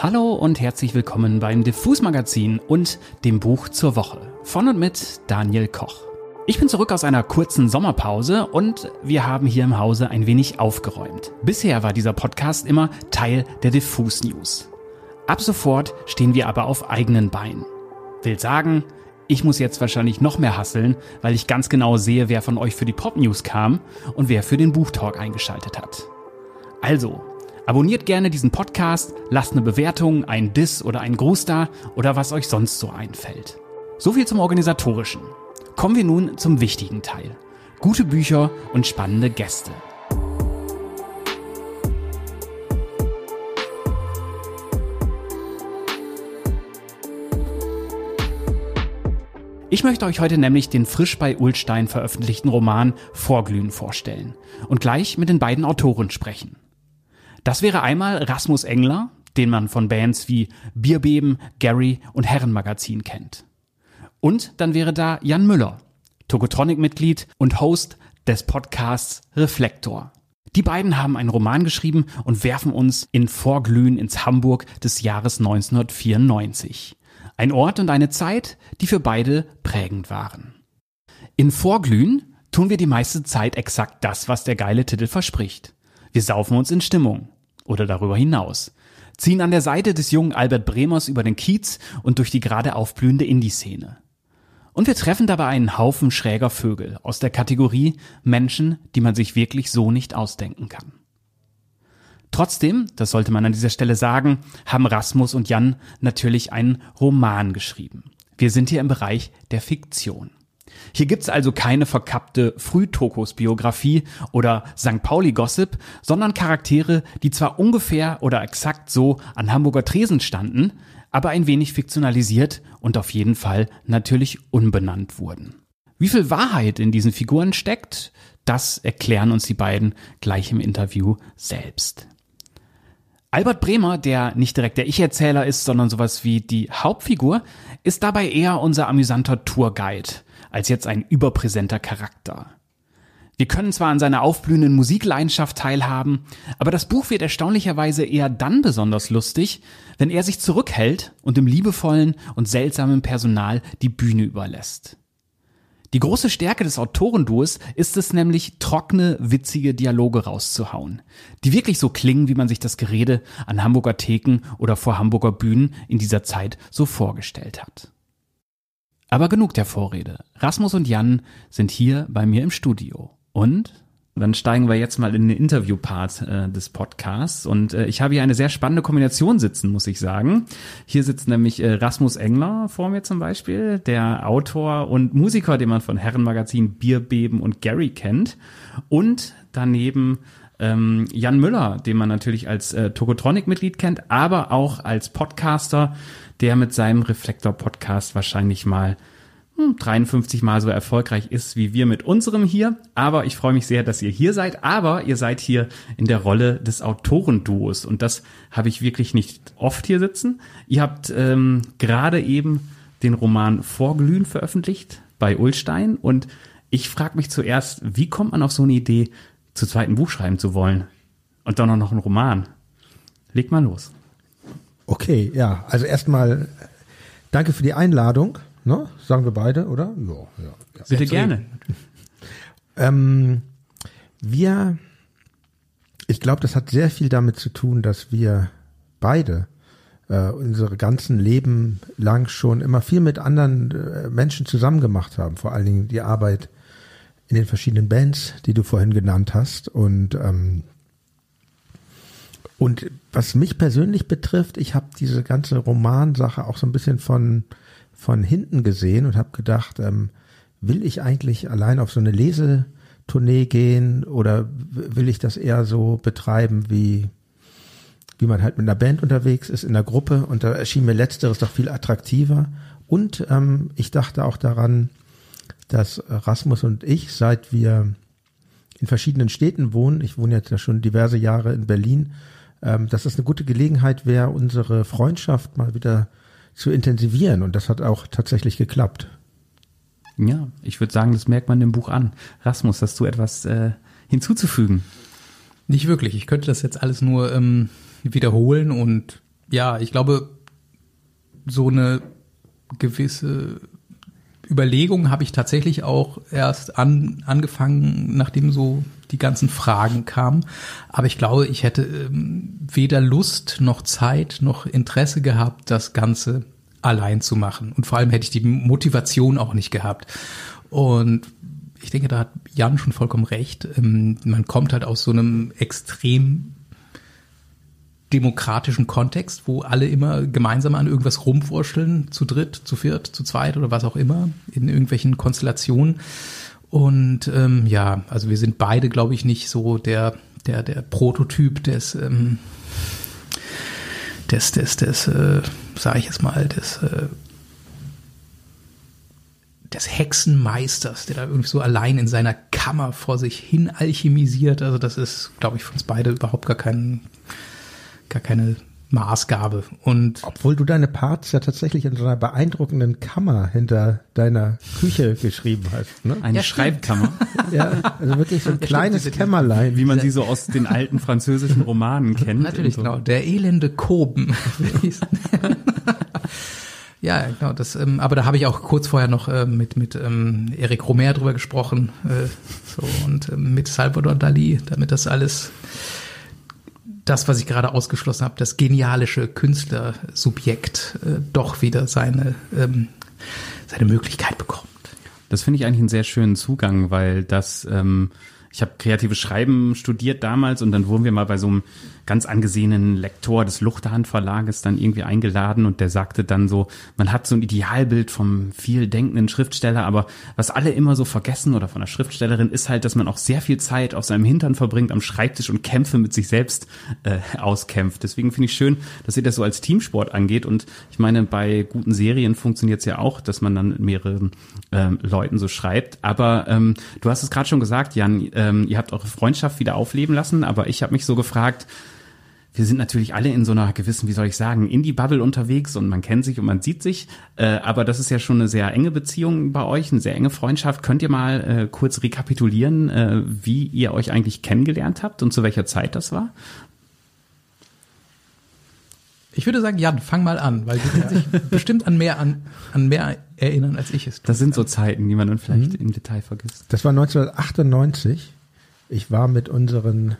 Hallo und herzlich willkommen beim Diffus Magazin und dem Buch zur Woche von und mit Daniel Koch. Ich bin zurück aus einer kurzen Sommerpause und wir haben hier im Hause ein wenig aufgeräumt. Bisher war dieser Podcast immer Teil der Diffus News. Ab sofort stehen wir aber auf eigenen Beinen. Will sagen, ich muss jetzt wahrscheinlich noch mehr hasseln, weil ich ganz genau sehe, wer von euch für die Pop News kam und wer für den Buchtalk eingeschaltet hat. Also, Abonniert gerne diesen Podcast, lasst eine Bewertung, ein Diss oder ein Gruß da oder was euch sonst so einfällt. So viel zum Organisatorischen. Kommen wir nun zum wichtigen Teil. Gute Bücher und spannende Gäste. Ich möchte euch heute nämlich den frisch bei Ulstein veröffentlichten Roman Vorglühen vorstellen und gleich mit den beiden Autoren sprechen. Das wäre einmal Rasmus Engler, den man von Bands wie Bierbeben, Gary und Herrenmagazin kennt. Und dann wäre da Jan Müller, Tokotronic-Mitglied und Host des Podcasts Reflektor. Die beiden haben einen Roman geschrieben und werfen uns in Vorglühen ins Hamburg des Jahres 1994. Ein Ort und eine Zeit, die für beide prägend waren. In Vorglühen tun wir die meiste Zeit exakt das, was der geile Titel verspricht. Wir saufen uns in Stimmung oder darüber hinaus, ziehen an der Seite des jungen Albert Bremers über den Kiez und durch die gerade aufblühende Indie-Szene. Und wir treffen dabei einen Haufen schräger Vögel aus der Kategorie Menschen, die man sich wirklich so nicht ausdenken kann. Trotzdem, das sollte man an dieser Stelle sagen, haben Rasmus und Jan natürlich einen Roman geschrieben. Wir sind hier im Bereich der Fiktion. Hier gibt's also keine verkappte Frühtokos-Biografie oder St. Pauli-Gossip, sondern Charaktere, die zwar ungefähr oder exakt so an Hamburger Tresen standen, aber ein wenig fiktionalisiert und auf jeden Fall natürlich unbenannt wurden. Wie viel Wahrheit in diesen Figuren steckt, das erklären uns die beiden gleich im Interview selbst. Albert Bremer, der nicht direkt der Ich-Erzähler ist, sondern sowas wie die Hauptfigur, ist dabei eher unser amüsanter Tourguide als jetzt ein überpräsenter Charakter. Wir können zwar an seiner aufblühenden Musikleidenschaft teilhaben, aber das Buch wird erstaunlicherweise eher dann besonders lustig, wenn er sich zurückhält und dem liebevollen und seltsamen Personal die Bühne überlässt. Die große Stärke des Autorenduos ist es nämlich, trockene, witzige Dialoge rauszuhauen, die wirklich so klingen, wie man sich das Gerede an Hamburger Theken oder vor Hamburger Bühnen in dieser Zeit so vorgestellt hat. Aber genug der Vorrede. Rasmus und Jan sind hier bei mir im Studio. Und dann steigen wir jetzt mal in den Interviewpart äh, des Podcasts. Und äh, ich habe hier eine sehr spannende Kombination sitzen, muss ich sagen. Hier sitzt nämlich äh, Rasmus Engler vor mir zum Beispiel, der Autor und Musiker, den man von Herrenmagazin Bierbeben und Gary kennt. Und daneben ähm, Jan Müller, den man natürlich als äh, Tokotronic-Mitglied kennt, aber auch als Podcaster, der mit seinem Reflektor-Podcast wahrscheinlich mal 53 hm, Mal so erfolgreich ist wie wir mit unserem hier. Aber ich freue mich sehr, dass ihr hier seid. Aber ihr seid hier in der Rolle des Autorenduos. Und das habe ich wirklich nicht oft hier sitzen. Ihr habt ähm, gerade eben den Roman Vorglühen veröffentlicht bei Ulstein. Und ich frage mich zuerst, wie kommt man auf so eine Idee, zu zweiten Buch schreiben zu wollen? Und dann auch noch einen Roman. Leg mal los. Okay, ja. Also erstmal danke für die Einladung. Ne? Sagen wir beide, oder? Ja, ja. ja. Bitte gerne. Ähm, wir, ich glaube, das hat sehr viel damit zu tun, dass wir beide äh, unsere ganzen Leben lang schon immer viel mit anderen äh, Menschen zusammen gemacht haben. Vor allen Dingen die Arbeit in den verschiedenen Bands, die du vorhin genannt hast. Und ähm, und was mich persönlich betrifft, ich habe diese ganze Romansache auch so ein bisschen von von hinten gesehen und habe gedacht, ähm, will ich eigentlich allein auf so eine Lesetournee gehen oder will ich das eher so betreiben wie wie man halt mit einer Band unterwegs ist in der Gruppe und da erschien mir letzteres doch viel attraktiver. Und ähm, ich dachte auch daran, dass Rasmus und ich, seit wir in verschiedenen Städten wohnen, ich wohne jetzt ja schon diverse Jahre in Berlin, ähm, dass es eine gute Gelegenheit wäre, unsere Freundschaft mal wieder zu intensivieren. Und das hat auch tatsächlich geklappt. Ja, ich würde sagen, das merkt man im Buch an. Rasmus, hast du etwas äh, hinzuzufügen? Nicht wirklich. Ich könnte das jetzt alles nur ähm, wiederholen und ja, ich glaube, so eine gewisse Überlegung habe ich tatsächlich auch erst an, angefangen, nachdem so die ganzen Fragen kamen. Aber ich glaube, ich hätte ähm, weder Lust noch Zeit noch Interesse gehabt, das Ganze allein zu machen. Und vor allem hätte ich die Motivation auch nicht gehabt. Und ich denke, da hat Jan schon vollkommen recht. Ähm, man kommt halt aus so einem extrem demokratischen Kontext, wo alle immer gemeinsam an irgendwas rumwurscheln, zu dritt, zu viert, zu zweit oder was auch immer, in irgendwelchen Konstellationen. Und ähm, ja, also wir sind beide, glaube ich, nicht so der, der, der Prototyp des, ähm, des, des, des, äh, sage ich jetzt mal, des äh, des Hexenmeisters, der da irgendwie so allein in seiner Kammer vor sich hin alchemisiert. Also das ist, glaube ich, für uns beide überhaupt gar kein, gar keine Maßgabe. Und obwohl du deine Parts ja tatsächlich in so einer beeindruckenden Kammer hinter deiner Küche geschrieben hast. Ne? Eine ja, Schreibkammer. ja, also wirklich so ein ja, kleines stimmt, Kämmerlein. Wie man sie so aus den alten französischen Romanen kennt. Natürlich, so. genau. Der elende Koben. Ja, genau. Das, ähm, aber da habe ich auch kurz vorher noch äh, mit mit ähm, Eric Romer drüber gesprochen äh, so und ähm, mit Salvador Dali, damit das alles das, was ich gerade ausgeschlossen habe, das genialische Künstlersubjekt äh, doch wieder seine ähm, seine Möglichkeit bekommt. Das finde ich eigentlich einen sehr schönen Zugang, weil das ähm, ich habe kreatives Schreiben studiert damals und dann wurden wir mal bei so einem ganz angesehenen Lektor des Luchterhand Verlages dann irgendwie eingeladen und der sagte dann so, man hat so ein Idealbild vom viel denkenden Schriftsteller, aber was alle immer so vergessen oder von der Schriftstellerin ist halt, dass man auch sehr viel Zeit auf seinem Hintern verbringt am Schreibtisch und Kämpfe mit sich selbst äh, auskämpft. Deswegen finde ich schön, dass ihr das so als Teamsport angeht und ich meine, bei guten Serien funktioniert es ja auch, dass man dann mit mehreren ähm, Leuten so schreibt. Aber ähm, du hast es gerade schon gesagt, Jan, ähm, ihr habt eure Freundschaft wieder aufleben lassen, aber ich habe mich so gefragt, wir sind natürlich alle in so einer gewissen, wie soll ich sagen, Indie-Bubble unterwegs und man kennt sich und man sieht sich. Äh, aber das ist ja schon eine sehr enge Beziehung bei euch, eine sehr enge Freundschaft. Könnt ihr mal äh, kurz rekapitulieren, äh, wie ihr euch eigentlich kennengelernt habt und zu welcher Zeit das war? Ich würde sagen, Jan, fang mal an, weil du kannst dich bestimmt an mehr an, an mehr erinnern, als ich es tue. Das sind so Zeiten, die man dann vielleicht mhm. im Detail vergisst. Das war 1998. Ich war mit unseren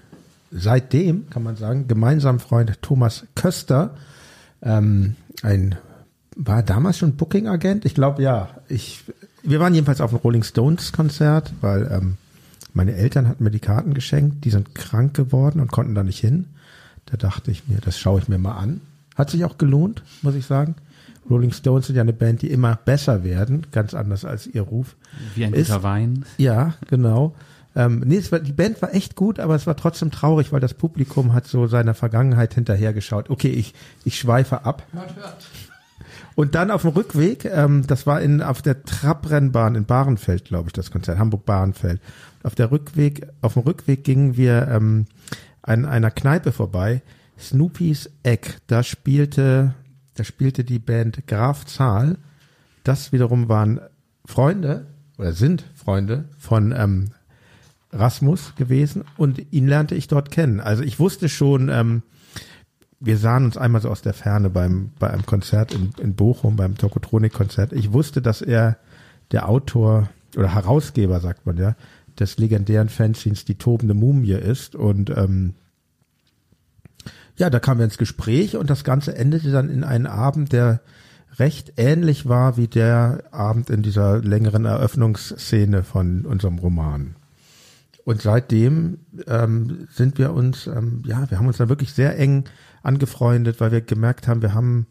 seitdem, kann man sagen, gemeinsamen Freund Thomas Köster, ähm, ein, war damals schon Booking-Agent? Ich glaube, ja. Ich, wir waren jedenfalls auf dem Rolling Stones Konzert, weil ähm, meine Eltern hatten mir die Karten geschenkt, die sind krank geworden und konnten da nicht hin. Da dachte ich mir, das schaue ich mir mal an. Hat sich auch gelohnt, muss ich sagen. Rolling Stones sind ja eine Band, die immer besser werden, ganz anders als ihr Ruf. Wie ein guter Wein. Ja, genau. Ähm, nee, es war, die Band war echt gut, aber es war trotzdem traurig, weil das Publikum hat so seiner Vergangenheit hinterhergeschaut. Okay, ich, ich schweife ab. Hört, hört. Und dann auf dem Rückweg, ähm, das war in, auf der Trabrennbahn in Bahrenfeld, glaube ich, das Konzert, Hamburg-Bahrenfeld. Auf der Rückweg, auf dem Rückweg gingen wir ähm, an einer Kneipe vorbei, Snoopys Eck. Da spielte, da spielte die Band Graf Zahl. Das wiederum waren Freunde oder sind Freunde von ähm, Rasmus gewesen und ihn lernte ich dort kennen. Also ich wusste schon, ähm, wir sahen uns einmal so aus der Ferne beim bei einem Konzert in, in Bochum, beim Tokotronik-Konzert. Ich wusste, dass er der Autor oder Herausgeber, sagt man ja, des legendären Fanzines Die tobende Mumie ist. Und ähm, ja, da kamen wir ins Gespräch und das Ganze endete dann in einen Abend, der recht ähnlich war wie der Abend in dieser längeren Eröffnungsszene von unserem Roman. Und seitdem ähm, sind wir uns, ähm, ja, wir haben uns da wirklich sehr eng angefreundet, weil wir gemerkt haben, wir haben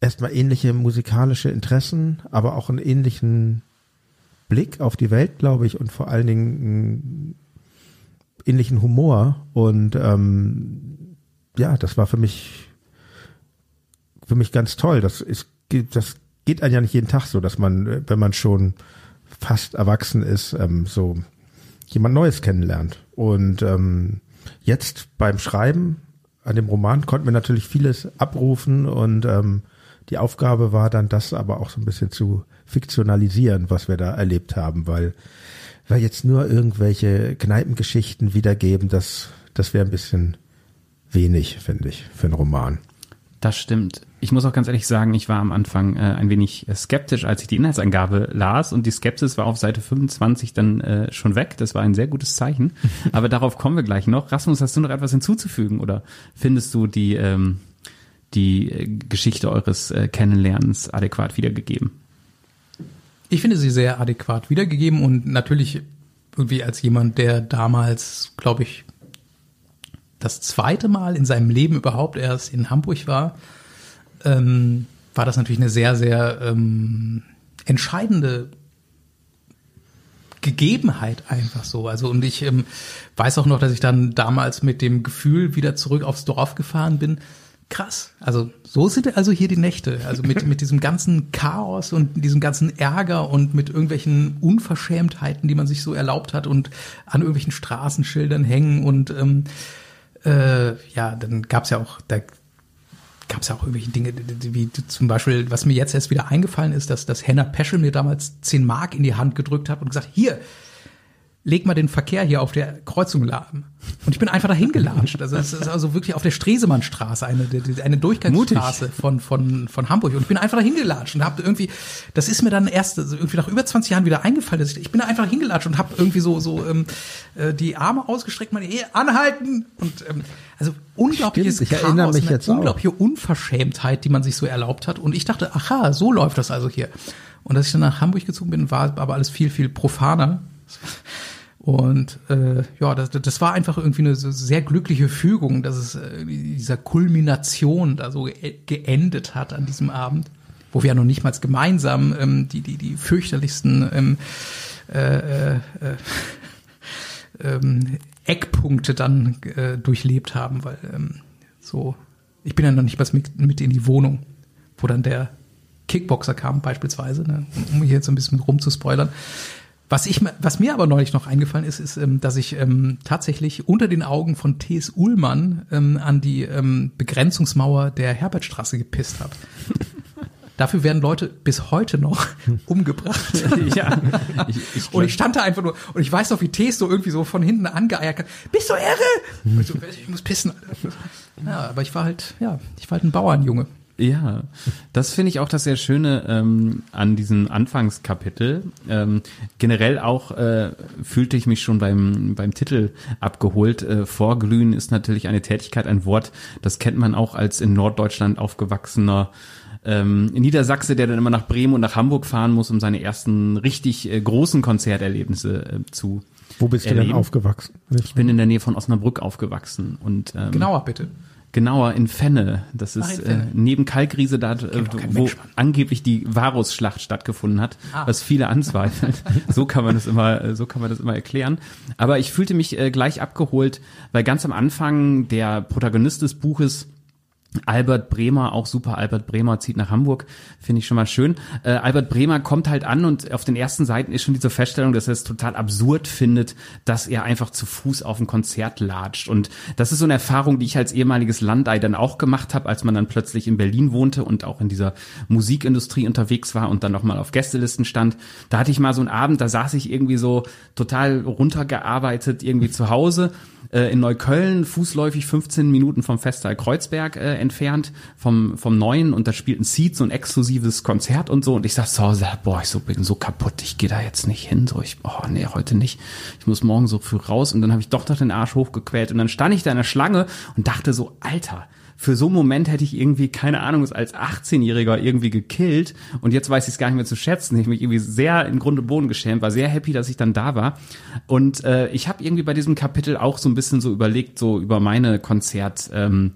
erstmal ähnliche musikalische Interessen, aber auch einen ähnlichen Blick auf die Welt, glaube ich, und vor allen Dingen einen ähnlichen Humor. Und ähm, ja, das war für mich für mich ganz toll. Das ist, das geht einem ja nicht jeden Tag so, dass man, wenn man schon fast erwachsen ist, ähm, so jemand Neues kennenlernt. Und ähm, jetzt beim Schreiben an dem Roman konnten wir natürlich vieles abrufen und ähm, die Aufgabe war dann, das aber auch so ein bisschen zu fiktionalisieren, was wir da erlebt haben, weil weil jetzt nur irgendwelche Kneipengeschichten wiedergeben, das das wäre ein bisschen wenig, finde ich, für einen Roman. Das stimmt. Ich muss auch ganz ehrlich sagen, ich war am Anfang äh, ein wenig äh, skeptisch, als ich die Inhaltsangabe las und die Skepsis war auf Seite 25 dann äh, schon weg. Das war ein sehr gutes Zeichen. Aber darauf kommen wir gleich noch. Rasmus, hast du noch etwas hinzuzufügen oder findest du die, ähm, die äh, Geschichte eures äh, Kennenlernens adäquat wiedergegeben? Ich finde sie sehr adäquat wiedergegeben und natürlich irgendwie als jemand, der damals, glaube ich, das zweite Mal in seinem Leben überhaupt erst in Hamburg war, ähm, war das natürlich eine sehr, sehr ähm, entscheidende Gegebenheit einfach so. Also und ich ähm, weiß auch noch, dass ich dann damals mit dem Gefühl wieder zurück aufs Dorf gefahren bin. Krass. Also so sind also hier die Nächte. Also mit, mit diesem ganzen Chaos und diesem ganzen Ärger und mit irgendwelchen Unverschämtheiten, die man sich so erlaubt hat und an irgendwelchen Straßenschildern hängen und ähm, äh, ja, dann gab's ja auch, da gab's ja auch irgendwelche Dinge, wie zum Beispiel, was mir jetzt erst wieder eingefallen ist, dass, dass Henna Peschel mir damals 10 Mark in die Hand gedrückt hat und gesagt, hier, leg mal den Verkehr hier auf der Kreuzung lahm. Und ich bin einfach dahin gelatscht. Also es ist also wirklich auf der Stresemannstraße, eine, eine Durchgangsstraße von, von, von Hamburg. Und ich bin einfach dahin gelatscht und habe irgendwie, das ist mir dann erst also irgendwie nach über 20 Jahren wieder eingefallen, dass ich, ich bin da einfach hingelatscht und habe irgendwie so, so ähm, äh, die Arme ausgestreckt, meine Ehe anhalten und ähm, also unglaubliches Stimmt, ich erinnere mich jetzt unglaubliche auch. Unverschämtheit, die man sich so erlaubt hat. Und ich dachte, aha, so läuft das also hier. Und als ich dann nach Hamburg gezogen bin, war aber alles viel, viel profaner. Und äh, ja, das, das war einfach irgendwie eine sehr glückliche Fügung, dass es äh, dieser Kulmination da so geendet hat an diesem Abend, wo wir ja noch nicht mal gemeinsam ähm, die, die, die fürchterlichsten ähm, äh, äh, ähm, Eckpunkte dann äh, durchlebt haben, weil ähm, so, ich bin ja noch nicht mal mit, mit in die Wohnung, wo dann der Kickboxer kam beispielsweise, ne, um hier jetzt ein bisschen rumzuspoilern. Was, ich, was mir aber neulich noch eingefallen ist, ist, ähm, dass ich ähm, tatsächlich unter den Augen von T.S. Uhlmann ähm, an die ähm, Begrenzungsmauer der Herbertstraße gepisst habe. Dafür werden Leute bis heute noch umgebracht. ja. Ich, ich und ich stand da einfach nur und ich weiß noch, wie T.S. so irgendwie so von hinten angeeiert hat. Bist du irre? Ich, so, ich muss pissen. Ja, aber ich war halt, ja, ich war halt ein Bauernjunge. Ja, das finde ich auch das sehr Schöne ähm, an diesem Anfangskapitel. Ähm, generell auch äh, fühlte ich mich schon beim, beim Titel abgeholt. Äh, Vorglühen ist natürlich eine Tätigkeit, ein Wort, das kennt man auch als in Norddeutschland aufgewachsener ähm, Niedersachse, der dann immer nach Bremen und nach Hamburg fahren muss, um seine ersten richtig äh, großen Konzerterlebnisse äh, zu Wo bist erleben. du denn aufgewachsen? Ich bin in der Nähe von Osnabrück aufgewachsen und ähm, genauer bitte. Genauer in Fenne. Das ist Ach, äh, neben Kalkriese da, äh, wo angeblich die Varusschlacht stattgefunden hat, ah. was viele anzweifeln. so kann man das immer, äh, so kann man das immer erklären. Aber ich fühlte mich äh, gleich abgeholt, weil ganz am Anfang der Protagonist des Buches Albert Bremer, auch super, Albert Bremer zieht nach Hamburg, finde ich schon mal schön. Äh, Albert Bremer kommt halt an und auf den ersten Seiten ist schon diese Feststellung, dass er es total absurd findet, dass er einfach zu Fuß auf ein Konzert latscht. Und das ist so eine Erfahrung, die ich als ehemaliges Landei dann auch gemacht habe, als man dann plötzlich in Berlin wohnte und auch in dieser Musikindustrie unterwegs war und dann nochmal auf Gästelisten stand. Da hatte ich mal so einen Abend, da saß ich irgendwie so total runtergearbeitet irgendwie zu Hause äh, in Neukölln, fußläufig 15 Minuten vom Festsaal Kreuzberg äh, entfernt, vom, vom Neuen und da spielt ein Seed, so ein exklusives Konzert und so und ich sag so, boah, ich so, bin so kaputt, ich gehe da jetzt nicht hin, so ich, oh nee, heute nicht, ich muss morgen so früh raus und dann habe ich doch noch den Arsch hochgequält und dann stand ich da in der Schlange und dachte so, Alter, für so einen Moment hätte ich irgendwie, keine Ahnung, als 18-Jähriger irgendwie gekillt und jetzt weiß ich es gar nicht mehr zu schätzen. Ich mich irgendwie sehr in Grund und Boden geschämt, war sehr happy, dass ich dann da war. Und äh, ich habe irgendwie bei diesem Kapitel auch so ein bisschen so überlegt, so über meine Konzert, ähm,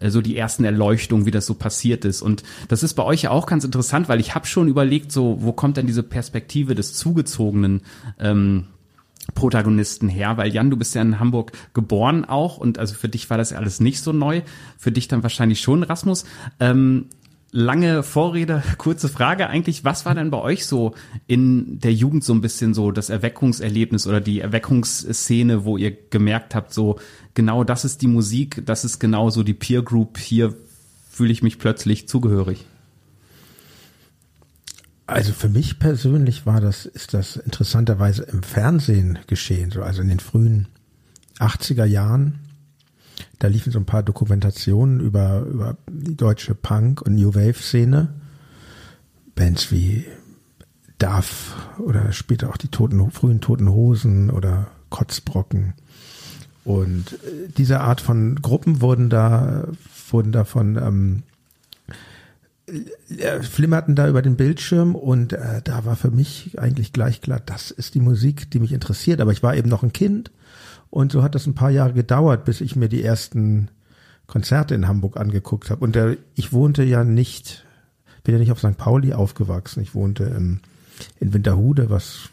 äh, so die ersten Erleuchtungen, wie das so passiert ist. Und das ist bei euch ja auch ganz interessant, weil ich habe schon überlegt, so, wo kommt denn diese Perspektive des Zugezogenen ähm, Protagonisten her, weil Jan, du bist ja in Hamburg geboren auch und also für dich war das alles nicht so neu, für dich dann wahrscheinlich schon Rasmus. Ähm, lange Vorrede, kurze Frage eigentlich, was war denn bei euch so in der Jugend so ein bisschen so das Erweckungserlebnis oder die Erweckungsszene, wo ihr gemerkt habt, so genau das ist die Musik, das ist genau so die Peer Group, hier fühle ich mich plötzlich zugehörig? Also für mich persönlich war das, ist das interessanterweise im Fernsehen geschehen, so also in den frühen 80er Jahren. da liefen so ein paar Dokumentationen über, über die deutsche Punk- und New Wave-Szene. Bands wie Duff oder später auch die toten, frühen Toten Hosen oder Kotzbrocken. Und äh, diese Art von Gruppen wurden da, wurden davon, ähm, äh, flimmerten da über den Bildschirm und äh, da war für mich eigentlich gleich klar, das ist die Musik, die mich interessiert. Aber ich war eben noch ein Kind und so hat das ein paar Jahre gedauert, bis ich mir die ersten Konzerte in Hamburg angeguckt habe. Und äh, ich wohnte ja nicht, bin ja nicht auf St. Pauli aufgewachsen. Ich wohnte im, in Winterhude, was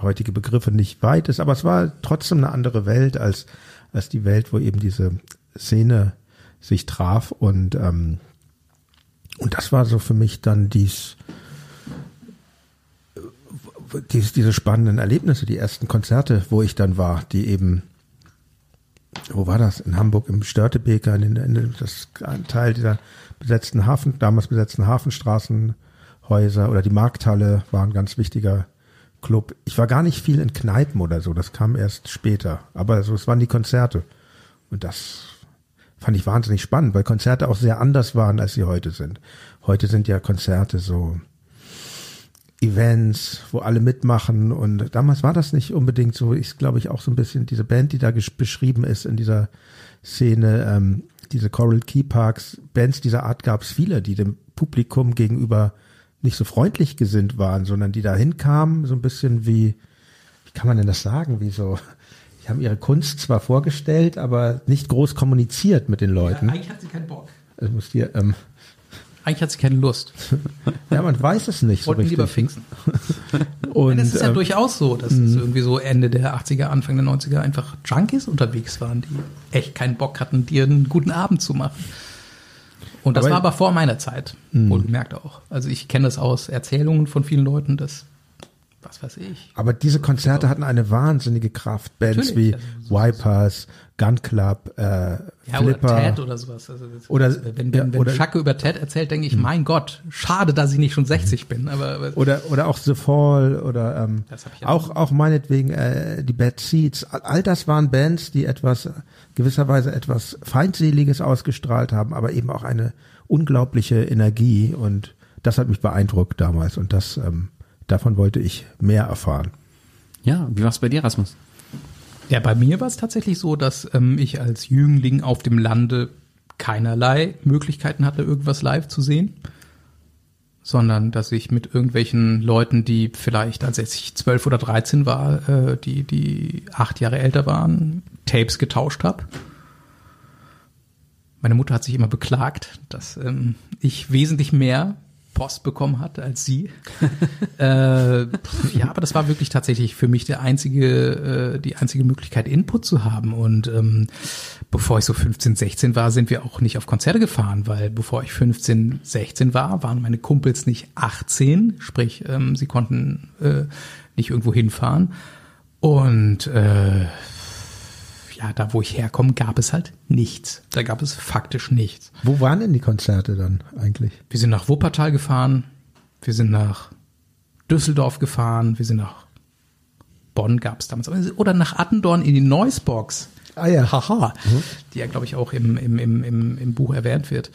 heutige Begriffe nicht weit ist, aber es war trotzdem eine andere Welt als, als die Welt, wo eben diese Szene sich traf und, ähm, und das war so für mich dann dies, dies, diese spannenden Erlebnisse, die ersten Konzerte, wo ich dann war, die eben, wo war das? In Hamburg im Störtebeker, in, in das ein Teil dieser besetzten Hafen, damals besetzten Hafenstraßenhäuser oder die Markthalle war ein ganz wichtiger Club. Ich war gar nicht viel in Kneipen oder so, das kam erst später. Aber so, es waren die Konzerte. Und das fand ich wahnsinnig spannend, weil Konzerte auch sehr anders waren, als sie heute sind. Heute sind ja Konzerte so Events, wo alle mitmachen und damals war das nicht unbedingt so. Ich glaube ich auch so ein bisschen diese Band, die da beschrieben ist in dieser Szene, ähm, diese Coral Key Parks, Bands dieser Art gab es viele, die dem Publikum gegenüber nicht so freundlich gesinnt waren, sondern die da hinkamen, so ein bisschen wie, wie kann man denn das sagen, wie so, die haben ihre Kunst zwar vorgestellt, aber nicht groß kommuniziert mit den Leuten. Ja, eigentlich hat sie keinen Bock. Also muss dir, ähm, eigentlich hat sie keine Lust. ja, man weiß es nicht Wollten so richtig. lieber Pfingsten. Und, es ist ja ähm, durchaus so, dass es irgendwie so Ende der 80er, Anfang der 90er einfach Junkies unterwegs waren, die echt keinen Bock hatten, dir einen guten Abend zu machen. Und das Aber- war aber vor meiner Zeit, wohlgemerkt auch. Also ich kenne das aus Erzählungen von vielen Leuten, dass, was weiß ich. Aber diese Konzerte hatten eine wahnsinnige Kraft. Bands wie Natürlich, also so- Wipers, Gun Club, äh, Ja, Flipper. oder Ted oder sowas. Also Oder- wenn, wenn, wenn oder- Schacke über Ted erzählt, denke ich, mein Gott, schade, dass ich nicht schon 60 bin. Aber, aber Oder, oder auch The Fall oder ähm, auch, auch meinetwegen äh, die Bad Seeds. All- das waren Bands, die etwas, gewisserweise etwas Feindseliges ausgestrahlt haben, aber eben auch eine unglaubliche Energie und das hat mich beeindruckt damals und das, ähm, davon wollte ich mehr erfahren. Ja, wie war's bei dir, Rasmus? Ja, bei mir war es tatsächlich so, dass ähm, ich als Jüngling auf dem Lande keinerlei Möglichkeiten hatte, irgendwas live zu sehen, sondern dass ich mit irgendwelchen Leuten, die vielleicht, als ich zwölf oder dreizehn war, äh, die, die acht Jahre älter waren, Tapes getauscht habe. Meine Mutter hat sich immer beklagt, dass ähm, ich wesentlich mehr Post bekommen hatte als sie. äh, ja, aber das war wirklich tatsächlich für mich der einzige, äh, die einzige Möglichkeit, Input zu haben. Und ähm, bevor ich so 15, 16 war, sind wir auch nicht auf Konzerte gefahren, weil bevor ich 15, 16 war, waren meine Kumpels nicht 18, sprich, ähm, sie konnten äh, nicht irgendwo hinfahren. Und äh, ja, da wo ich herkomme, gab es halt nichts. Da gab es faktisch nichts. Wo waren denn die Konzerte dann eigentlich? Wir sind nach Wuppertal gefahren, wir sind nach Düsseldorf gefahren, wir sind nach Bonn gab es damals, oder nach Attendorn in die Noisebox. Ah ja. Haha, die ja, glaube ich, auch im, im, im, im, im Buch erwähnt wird.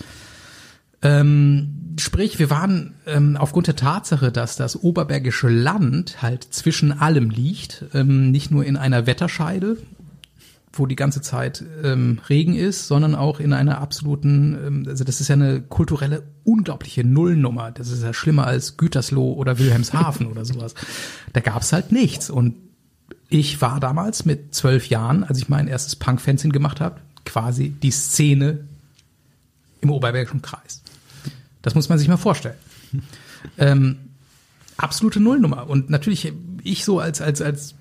Ähm, sprich, wir waren ähm, aufgrund der Tatsache, dass das Oberbergische Land halt zwischen allem liegt, ähm, nicht nur in einer Wetterscheide, wo die ganze Zeit ähm, Regen ist, sondern auch in einer absoluten, ähm, also das ist ja eine kulturelle unglaubliche Nullnummer. Das ist ja schlimmer als Gütersloh oder Wilhelmshaven oder sowas. Da gab's halt nichts. Und ich war damals mit zwölf Jahren, als ich mein erstes Punk-Fanzine gemacht habe, quasi die Szene im Oberbergischen Kreis. Das muss man sich mal vorstellen. Ähm, absolute Nullnummer. Und natürlich, ich so als, als, als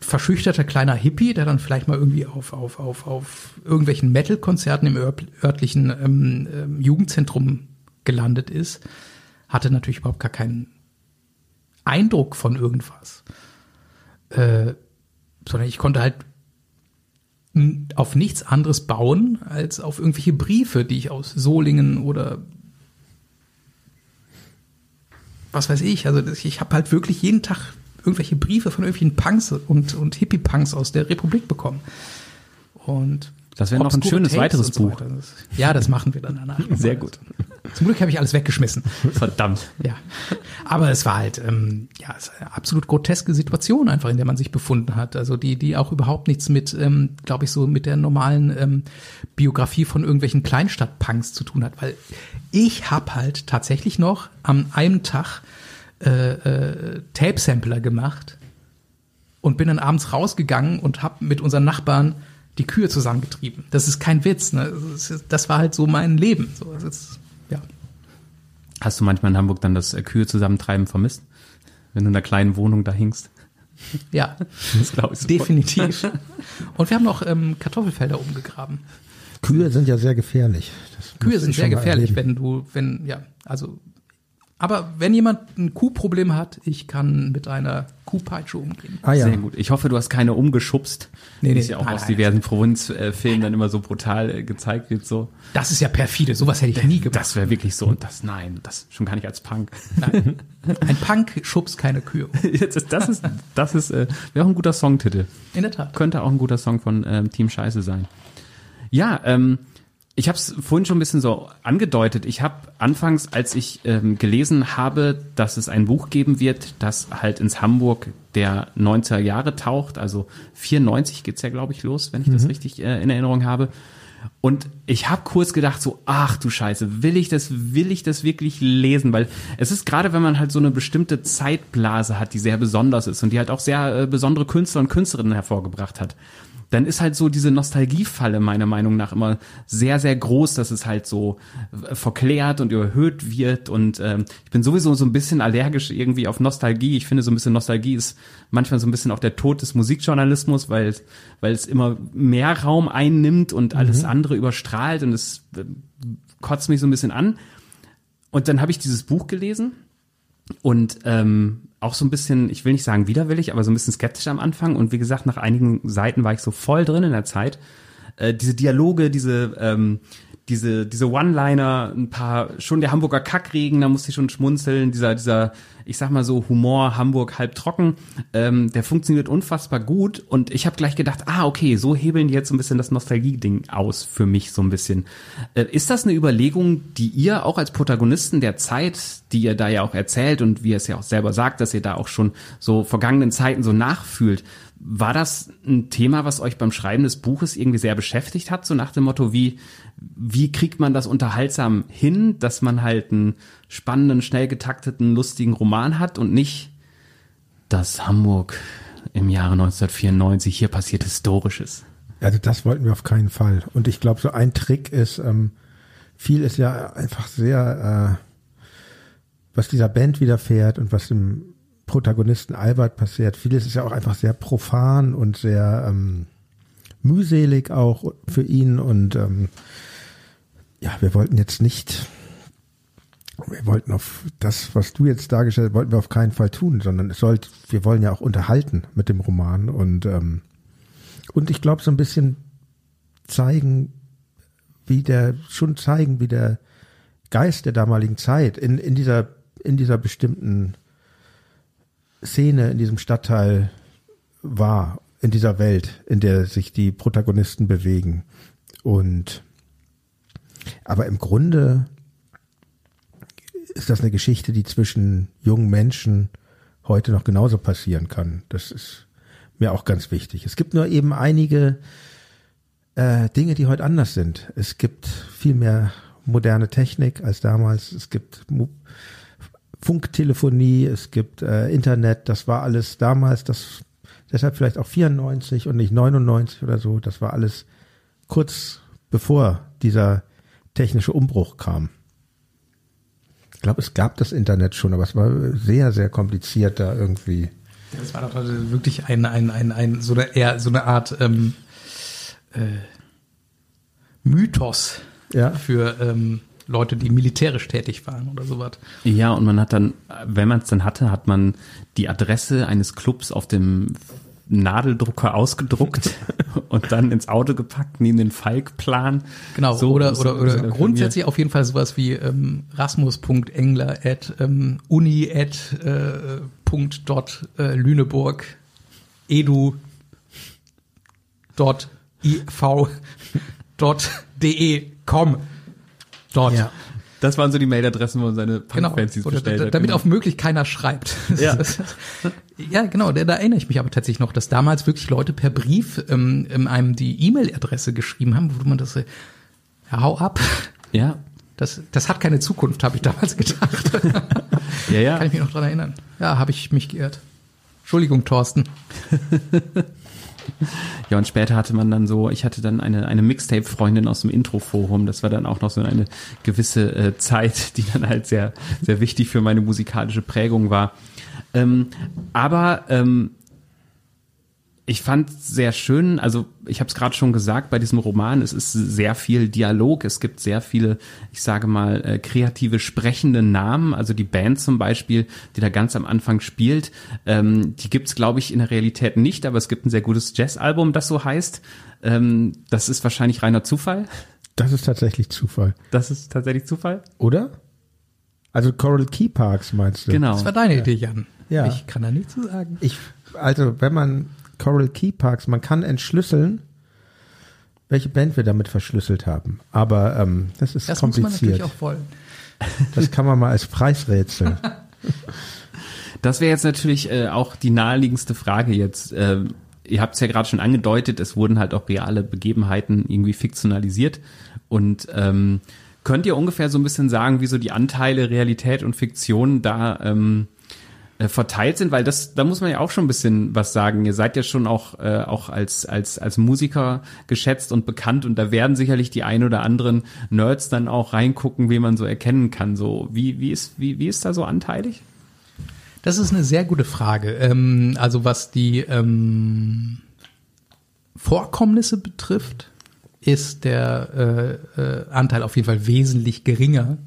verschüchterter kleiner Hippie, der dann vielleicht mal irgendwie auf, auf, auf, auf irgendwelchen Metal-Konzerten im ört- örtlichen ähm, ähm, Jugendzentrum gelandet ist, hatte natürlich überhaupt gar keinen Eindruck von irgendwas. Äh, sondern ich konnte halt auf nichts anderes bauen, als auf irgendwelche Briefe, die ich aus Solingen oder was weiß ich. Also ich habe halt wirklich jeden Tag irgendwelche Briefe von irgendwelchen Punks und, und Hippie-Punks aus der Republik bekommen. Und Das wäre noch ein schönes Tapes weiteres so Buch. Ja, das machen wir dann danach. Sehr gut. Zum Glück habe ich alles weggeschmissen. Verdammt. Ja, aber es war halt ähm, ja es eine absolut groteske Situation einfach, in der man sich befunden hat. Also die die auch überhaupt nichts mit, ähm, glaube ich, so mit der normalen ähm, Biografie von irgendwelchen Kleinstadtpunks zu tun hat, weil ich habe halt tatsächlich noch am einem Tag äh, äh, Tape-Sampler gemacht und bin dann abends rausgegangen und habe mit unseren Nachbarn die Kühe zusammengetrieben. Das ist kein Witz. Ne? Das, war halt so mein Leben. So, das ist, ja. Hast du manchmal in Hamburg dann das äh, Kühe zusammentreiben vermisst? Wenn du in einer kleinen Wohnung da hingst? Ja, Das glaube ich sofort. definitiv. Und wir haben noch ähm, Kartoffelfelder umgegraben. Kühe sind ja sehr gefährlich. Das Kühe sind sehr gefährlich, erleben. wenn du, wenn, ja, also, aber wenn jemand ein Kuhproblem hat, ich kann mit einer Kuhpeitsche umgehen. Ah ja. Sehr gut. Ich hoffe, du hast keine umgeschubst. Nee, nee, es ja auch nein, aus nein. diversen Provinzfilmen dann immer so brutal äh, gezeigt wird. So, Das ist ja perfide, sowas hätte ich nie gemacht. das wäre wirklich so. Und das, nein, das schon gar nicht als Punk. Nein. Ein Punk schubst keine Kühe. Jetzt ist, das ist, das ist, äh, wäre auch ein guter Songtitel. In der Tat. Könnte auch ein guter Song von ähm, Team Scheiße sein. Ja, ähm, ich habe es vorhin schon ein bisschen so angedeutet. Ich habe anfangs, als ich ähm, gelesen habe, dass es ein Buch geben wird, das halt ins Hamburg der 90er Jahre taucht, also 94 geht's ja, glaube ich, los, wenn ich das richtig äh, in Erinnerung habe. Und ich habe kurz gedacht, so, ach du Scheiße, will ich das, will ich das wirklich lesen? Weil es ist gerade, wenn man halt so eine bestimmte Zeitblase hat, die sehr besonders ist und die halt auch sehr äh, besondere Künstler und Künstlerinnen hervorgebracht hat, dann ist halt so diese Nostalgiefalle meiner Meinung nach immer sehr, sehr groß, dass es halt so äh, verklärt und überhöht wird. Und ähm, ich bin sowieso so ein bisschen allergisch irgendwie auf Nostalgie. Ich finde so ein bisschen Nostalgie ist manchmal so ein bisschen auch der Tod des Musikjournalismus, weil, es- weil es immer mehr Raum einnimmt und alles andere überstrahlt und es äh, kotzt mich so ein bisschen an. Und dann habe ich dieses Buch gelesen und ähm, auch so ein bisschen, ich will nicht sagen widerwillig, aber so ein bisschen skeptisch am Anfang. Und wie gesagt, nach einigen Seiten war ich so voll drin in der Zeit. Äh, diese Dialoge, diese, ähm, diese, diese One-Liner, ein paar, schon der Hamburger Kackregen, da musste ich schon schmunzeln, dieser, dieser, ich sag mal so, Humor, Hamburg halb trocken, ähm, der funktioniert unfassbar gut. Und ich habe gleich gedacht, ah, okay, so hebeln die jetzt so ein bisschen das Nostalgie-Ding aus für mich so ein bisschen. Äh, ist das eine Überlegung, die ihr auch als Protagonisten der Zeit, die ihr da ja auch erzählt und wie ihr es ja auch selber sagt, dass ihr da auch schon so vergangenen Zeiten so nachfühlt, war das ein Thema, was euch beim Schreiben des Buches irgendwie sehr beschäftigt hat, so nach dem Motto, wie, wie kriegt man das unterhaltsam hin, dass man halt einen spannenden, schnell getakteten, lustigen Roman hat und nicht das Hamburg im Jahre 1994, hier passiert Historisches. Also das wollten wir auf keinen Fall. Und ich glaube, so ein Trick ist, ähm, viel ist ja einfach sehr, äh, was dieser Band widerfährt und was dem Protagonisten Albert passiert. Vieles ist ja auch einfach sehr profan und sehr ähm, mühselig auch für ihn. Und ähm, ja, wir wollten jetzt nicht, wir wollten auf das, was du jetzt dargestellt hast, wollten wir auf keinen Fall tun, sondern es sollte, wir wollen ja auch unterhalten mit dem Roman und ähm, und ich glaube so ein bisschen zeigen, wie der, schon zeigen, wie der Geist der damaligen Zeit in, in dieser, in dieser bestimmten Szene, in diesem Stadtteil war, in dieser Welt, in der sich die Protagonisten bewegen. Und, aber im Grunde ist das eine Geschichte, die zwischen jungen Menschen heute noch genauso passieren kann. Das ist mir auch ganz wichtig. Es gibt nur eben einige äh, Dinge, die heute anders sind. Es gibt viel mehr moderne Technik als damals. Es gibt Funktelefonie, es gibt äh, Internet. Das war alles damals, das deshalb vielleicht auch 94 und nicht 99 oder so. Das war alles kurz bevor dieser technische Umbruch kam. Ich glaube, es gab das Internet schon, aber es war sehr, sehr kompliziert da irgendwie. Das war doch wirklich ein, ein, ein, ein so eine eher so eine Art ähm, äh, Mythos Ja. für ähm, Leute, die militärisch tätig waren oder sowas. Ja, und man hat dann, wenn man es dann hatte, hat man die Adresse eines Clubs auf dem Nadeldrucker ausgedruckt und dann ins Auto gepackt, neben den Falkplan. Genau, So oder, oder, oder er grundsätzlich auf jeden Fall sowas wie ähm, rasmus.engler at ähm, uni at äh, Punkt dot äh, Lüneburg edu dot iv.de com. Dort. Ja. Das waren so die Mailadressen, wo man seine Genau. Punk-Fanzines Oder, bestellt hat. damit genau. auf möglich keiner schreibt. Ja. ja, genau. Da, da erinnere ich mich aber tatsächlich noch, dass damals wirklich Leute per Brief ähm, ähm, einem die E-Mail-Adresse geschrieben haben, wo man das, äh, ja, hau ab. Ja, Das, das hat keine Zukunft, habe ich damals gedacht. ja, ja. Kann ich mich noch dran erinnern. Ja, habe ich mich geirrt. Entschuldigung, Thorsten. Ja, und später hatte man dann so, ich hatte dann eine, eine Mixtape-Freundin aus dem Intro-Forum. Das war dann auch noch so eine gewisse äh, Zeit, die dann halt sehr, sehr wichtig für meine musikalische Prägung war. Ähm, aber ähm, ich fand sehr schön, also ich habe es gerade schon gesagt, bei diesem Roman, es ist sehr viel Dialog, es gibt sehr viele, ich sage mal, äh, kreative sprechende Namen, also die Band zum Beispiel, die da ganz am Anfang spielt, ähm, die gibt's glaube ich in der Realität nicht, aber es gibt ein sehr gutes Jazzalbum, das so heißt. Ähm, das ist wahrscheinlich reiner Zufall. Das ist tatsächlich Zufall. Das ist tatsächlich Zufall. Oder? Also Coral Key Parks meinst du? Genau. Das war deine Idee, Jan. Ja. Ich kann da nichts zu sagen. Ich, also wenn man Coral Key Parks, man kann entschlüsseln, welche Band wir damit verschlüsselt haben. Aber ähm, das ist Das muss man kompliziert. natürlich auch wollen. Das kann man mal als Preisrätsel. Das wäre jetzt natürlich äh, auch die naheliegendste Frage jetzt. Äh, ihr habt es ja gerade schon angedeutet, es wurden halt auch reale Begebenheiten irgendwie fiktionalisiert. Und ähm, könnt ihr ungefähr so ein bisschen sagen, wie so die Anteile Realität und Fiktion da ähm, äh, verteilt sind? Weil das, da muss man ja auch schon ein bisschen was sagen. Ihr seid ja schon auch, äh, auch als, als, als Musiker geschätzt und bekannt und da werden sicherlich die ein oder anderen Nerds dann auch reingucken, wie man so erkennen kann. So, wie, wie ist, wie, wie ist da so anteilig? Das ist eine sehr gute Frage. Ähm, also was die ähm, Vorkommnisse betrifft, ist der äh, äh, Anteil auf jeden Fall wesentlich geringer,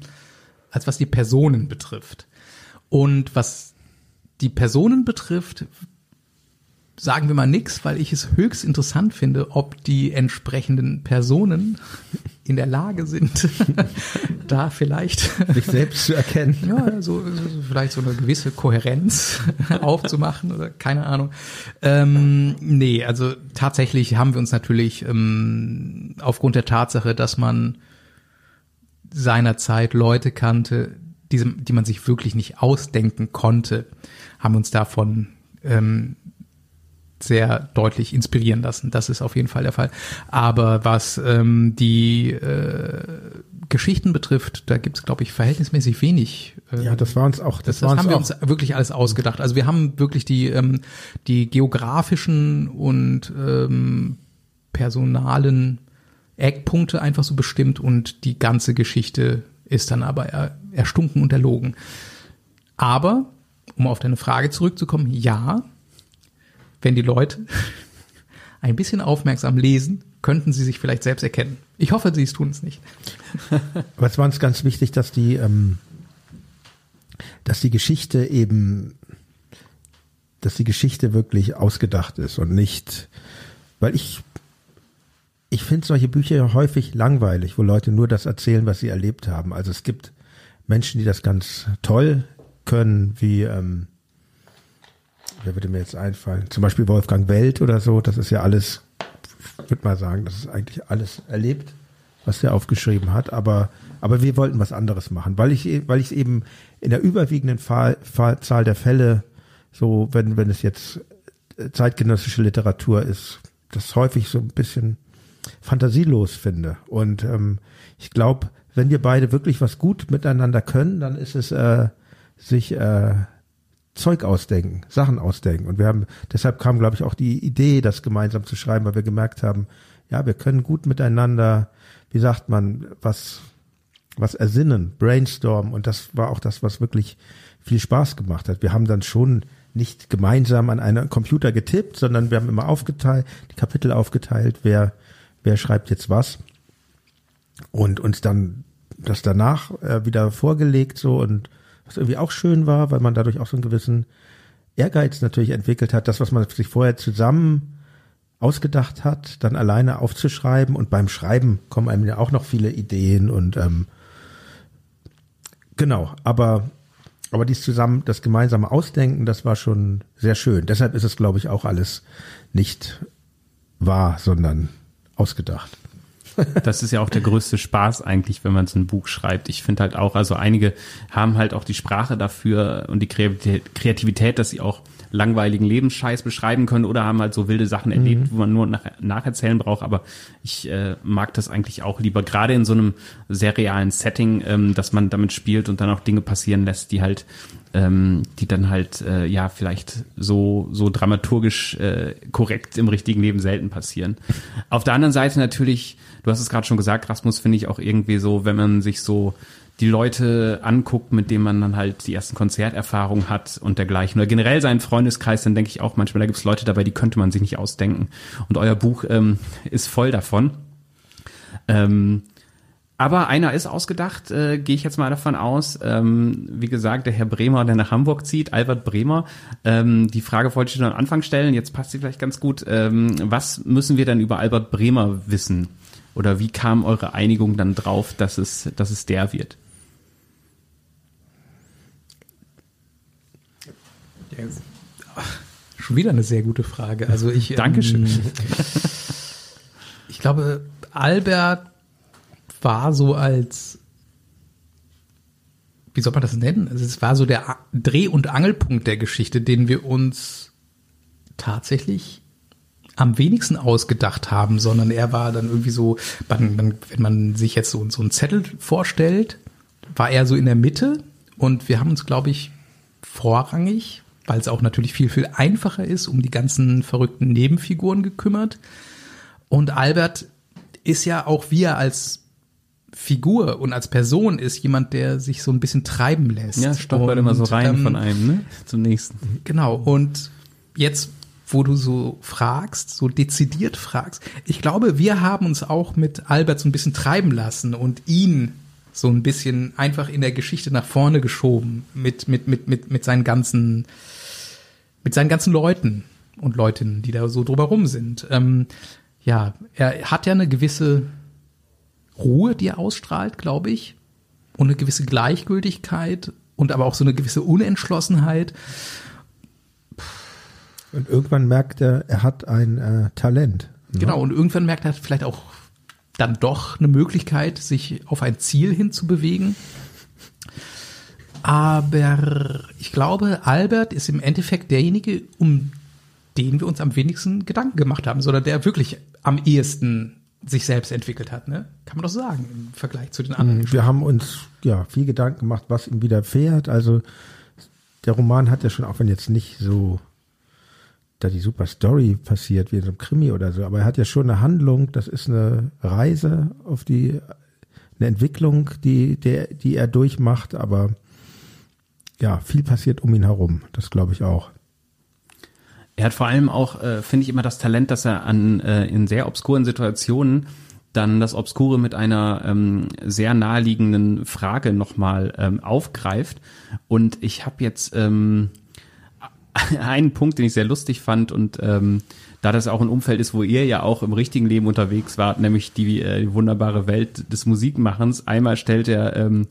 als was die Personen betrifft. Und was die Personen betrifft, sagen wir mal nix, weil ich es höchst interessant finde, ob die entsprechenden Personen in der Lage sind, da vielleicht sich selbst zu erkennen. ja, so, so vielleicht so eine gewisse Kohärenz aufzumachen oder keine Ahnung. Ähm, nee, also tatsächlich haben wir uns natürlich ähm, aufgrund der Tatsache, dass man seinerzeit Leute kannte, die, die man sich wirklich nicht ausdenken konnte, haben uns davon ähm, sehr deutlich inspirieren lassen. Das ist auf jeden Fall der Fall. Aber was ähm, die äh, Geschichten betrifft, da gibt es, glaube ich, verhältnismäßig wenig. Äh, Ja, das war uns auch, das, das, war das haben wir uns wirklich alles ausgedacht. Also wir haben wirklich die, ähm, die geografischen und ähm, personalen Eckpunkte einfach so bestimmt und die ganze Geschichte ist dann aber er, erstunken und erlogen. Aber, um auf deine Frage zurückzukommen, ja, wenn die Leute ein bisschen aufmerksam lesen, könnten sie sich vielleicht selbst erkennen. Ich hoffe, sie tun es nicht. aber es war uns ganz wichtig, dass die, ähm, dass die Geschichte eben, dass die Geschichte wirklich ausgedacht ist und nicht, weil ich, ich finde solche Bücher häufig langweilig, wo Leute nur das erzählen, was sie erlebt haben. Also es gibt Menschen, die das ganz toll können, wie, ähm, wer würde mir jetzt einfallen? Zum Beispiel Wolfgang Welt oder so. Das ist ja alles, würde mal sagen, das ist eigentlich alles erlebt, was der aufgeschrieben hat. Aber, aber wir wollten was anderes machen, weil ich, weil ich es eben in der überwiegenden Fall, Fall, Zahl der Fälle so, wenn, wenn es jetzt zeitgenössische Literatur ist, das häufig so ein bisschen fantasielos finde. Und ähm, ich glaube, wenn wir beide wirklich was gut miteinander können, dann ist es äh, sich äh, Zeug ausdenken, Sachen ausdenken. Und wir haben, deshalb kam, glaube ich, auch die Idee, das gemeinsam zu schreiben, weil wir gemerkt haben, ja, wir können gut miteinander, wie sagt man, was, was ersinnen, brainstormen. Und das war auch das, was wirklich viel Spaß gemacht hat. Wir haben dann schon nicht gemeinsam an einen Computer getippt, sondern wir haben immer aufgeteilt, die Kapitel aufgeteilt, wer, wer schreibt jetzt was. Und uns dann das danach äh, wieder vorgelegt so und was irgendwie auch schön war, weil man dadurch auch so einen gewissen Ehrgeiz natürlich entwickelt hat, das, was man sich vorher zusammen ausgedacht hat, dann alleine aufzuschreiben und beim Schreiben kommen einem ja auch noch viele Ideen und ähm, genau, aber aber dies zusammen, das gemeinsame Ausdenken, das war schon sehr schön. Deshalb ist es, glaube ich, auch alles nicht wahr, sondern ausgedacht. Das ist ja auch der größte Spaß eigentlich, wenn man so ein Buch schreibt. Ich finde halt auch, also einige haben halt auch die Sprache dafür und die Kreativität, dass sie auch langweiligen Lebensscheiß beschreiben können oder haben halt so wilde Sachen erlebt, mhm. wo man nur nach, nacherzählen braucht. Aber ich äh, mag das eigentlich auch lieber, gerade in so einem sehr realen Setting, ähm, dass man damit spielt und dann auch Dinge passieren lässt, die halt ähm, die dann halt äh, ja vielleicht so so dramaturgisch äh, korrekt im richtigen Leben selten passieren. Auf der anderen Seite natürlich, du hast es gerade schon gesagt, Rasmus finde ich auch irgendwie so, wenn man sich so die Leute anguckt, mit denen man dann halt die ersten Konzerterfahrungen hat und dergleichen. Oder generell seinen Freundeskreis, dann denke ich auch manchmal, da gibt es Leute dabei, die könnte man sich nicht ausdenken. Und euer Buch ähm, ist voll davon. Ähm, aber einer ist ausgedacht, äh, gehe ich jetzt mal davon aus. Ähm, wie gesagt, der Herr Bremer, der nach Hamburg zieht, Albert Bremer. Ähm, die Frage wollte ich schon am Anfang stellen, jetzt passt sie vielleicht ganz gut. Ähm, was müssen wir denn über Albert Bremer wissen? Oder wie kam eure Einigung dann drauf, dass es, dass es der wird? Schon wieder eine sehr gute Frage. Also ich. Dankeschön. Ähm, ich glaube, Albert war so als, wie soll man das nennen? Also es war so der Dreh- und Angelpunkt der Geschichte, den wir uns tatsächlich am wenigsten ausgedacht haben, sondern er war dann irgendwie so, wenn man sich jetzt so, so einen Zettel vorstellt, war er so in der Mitte und wir haben uns, glaube ich, vorrangig weil es auch natürlich viel, viel einfacher ist, um die ganzen verrückten Nebenfiguren gekümmert. Und Albert ist ja auch wie er als Figur und als Person ist jemand, der sich so ein bisschen treiben lässt. Ja, stolpert immer so rein ähm, von einem, ne? Zum nächsten. Genau. Und jetzt, wo du so fragst, so dezidiert fragst, ich glaube, wir haben uns auch mit Albert so ein bisschen treiben lassen und ihn so ein bisschen einfach in der Geschichte nach vorne geschoben mit, mit, mit, mit, mit seinen ganzen mit seinen ganzen Leuten und Leutinnen, die da so drumherum sind. Ähm, ja, er hat ja eine gewisse Ruhe, die er ausstrahlt, glaube ich, und eine gewisse Gleichgültigkeit und aber auch so eine gewisse Unentschlossenheit. Und irgendwann merkt er, er hat ein äh, Talent. Ne? Genau, und irgendwann merkt er vielleicht auch dann doch eine Möglichkeit, sich auf ein Ziel hinzubewegen. Aber ich glaube, Albert ist im Endeffekt derjenige, um den wir uns am wenigsten Gedanken gemacht haben, sondern der wirklich am ehesten sich selbst entwickelt hat, ne? Kann man doch sagen, im Vergleich zu den anderen. Mhm, wir haben uns ja viel Gedanken gemacht, was ihm widerfährt. Also der Roman hat ja schon, auch wenn jetzt nicht so da die super Story passiert, wie in so einem Krimi oder so, aber er hat ja schon eine Handlung, das ist eine Reise auf die, eine Entwicklung, die, der, die er durchmacht, aber ja, viel passiert um ihn herum. Das glaube ich auch. Er hat vor allem auch, äh, finde ich, immer das Talent, dass er an äh, in sehr obskuren Situationen dann das Obskure mit einer ähm, sehr naheliegenden Frage nochmal ähm, aufgreift. Und ich habe jetzt ähm, einen Punkt, den ich sehr lustig fand und ähm, da das auch ein Umfeld ist, wo ihr ja auch im richtigen Leben unterwegs wart, nämlich die, äh, die wunderbare Welt des Musikmachens. Einmal stellt er ähm,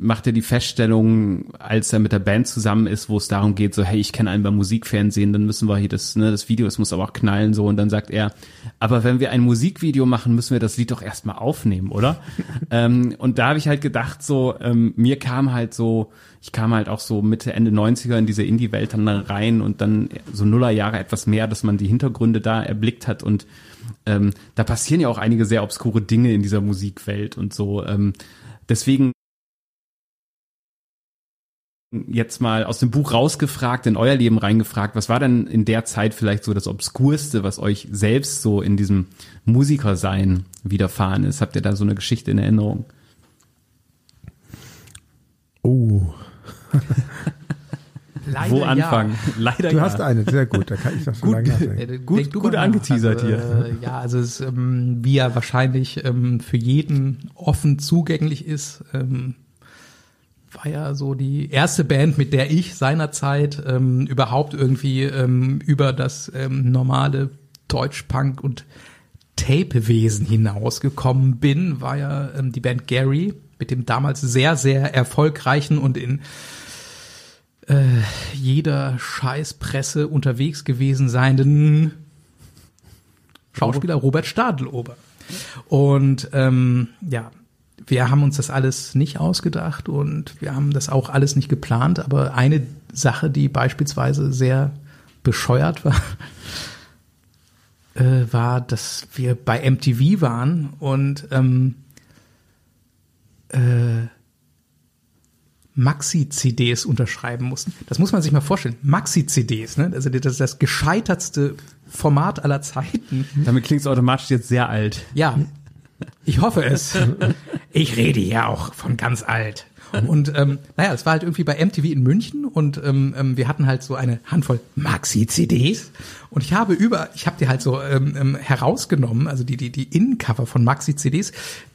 macht er die Feststellung, als er mit der Band zusammen ist, wo es darum geht, so, hey, ich kenne einen beim Musikfernsehen, dann müssen wir hier das, ne, das Video, es muss aber auch knallen, so, und dann sagt er, aber wenn wir ein Musikvideo machen, müssen wir das Lied doch erstmal aufnehmen, oder? ähm, und da habe ich halt gedacht, so, ähm, mir kam halt so, ich kam halt auch so Mitte, Ende 90er in diese Indie-Welt dann rein und dann so Nullerjahre etwas mehr, dass man die Hintergründe da erblickt hat und ähm, da passieren ja auch einige sehr obskure Dinge in dieser Musikwelt und so. Ähm, deswegen jetzt mal aus dem Buch rausgefragt, in euer Leben reingefragt, was war denn in der Zeit vielleicht so das Obskurste, was euch selbst so in diesem Musikersein widerfahren ist? Habt ihr da so eine Geschichte in Erinnerung? Oh. Leider Wo anfangen? Ja. Leider Du ja. hast eine, sehr gut, da kann ich das schon gut, lange äh, Gut, gut angeteasert also, hier. Äh, ja, also es, ähm, wie er wahrscheinlich ähm, für jeden offen zugänglich ist, ähm, war ja so die erste Band, mit der ich seinerzeit ähm, überhaupt irgendwie ähm, über das ähm, normale Deutschpunk und Tapewesen hinausgekommen bin, war ja ähm, die Band Gary mit dem damals sehr, sehr erfolgreichen und in äh, jeder Scheißpresse unterwegs gewesen seienden Schauspieler Robert Stadelober. Und ähm, ja, wir haben uns das alles nicht ausgedacht und wir haben das auch alles nicht geplant, aber eine Sache, die beispielsweise sehr bescheuert war, äh, war, dass wir bei MTV waren und ähm, äh, Maxi-CDs unterschreiben mussten. Das muss man sich mal vorstellen. Maxi-CDs, ne? Also das ist das gescheitertste Format aller Zeiten. Damit klingt es automatisch jetzt sehr alt. Ja, ich hoffe es. Ich rede ja auch von ganz alt. Und ähm, naja, es war halt irgendwie bei MTV in München und ähm, ähm, wir hatten halt so eine Handvoll Maxi-CDs und ich habe über, ich habe die halt so ähm, ähm, herausgenommen, also die die die Innencover von Maxi-CDs.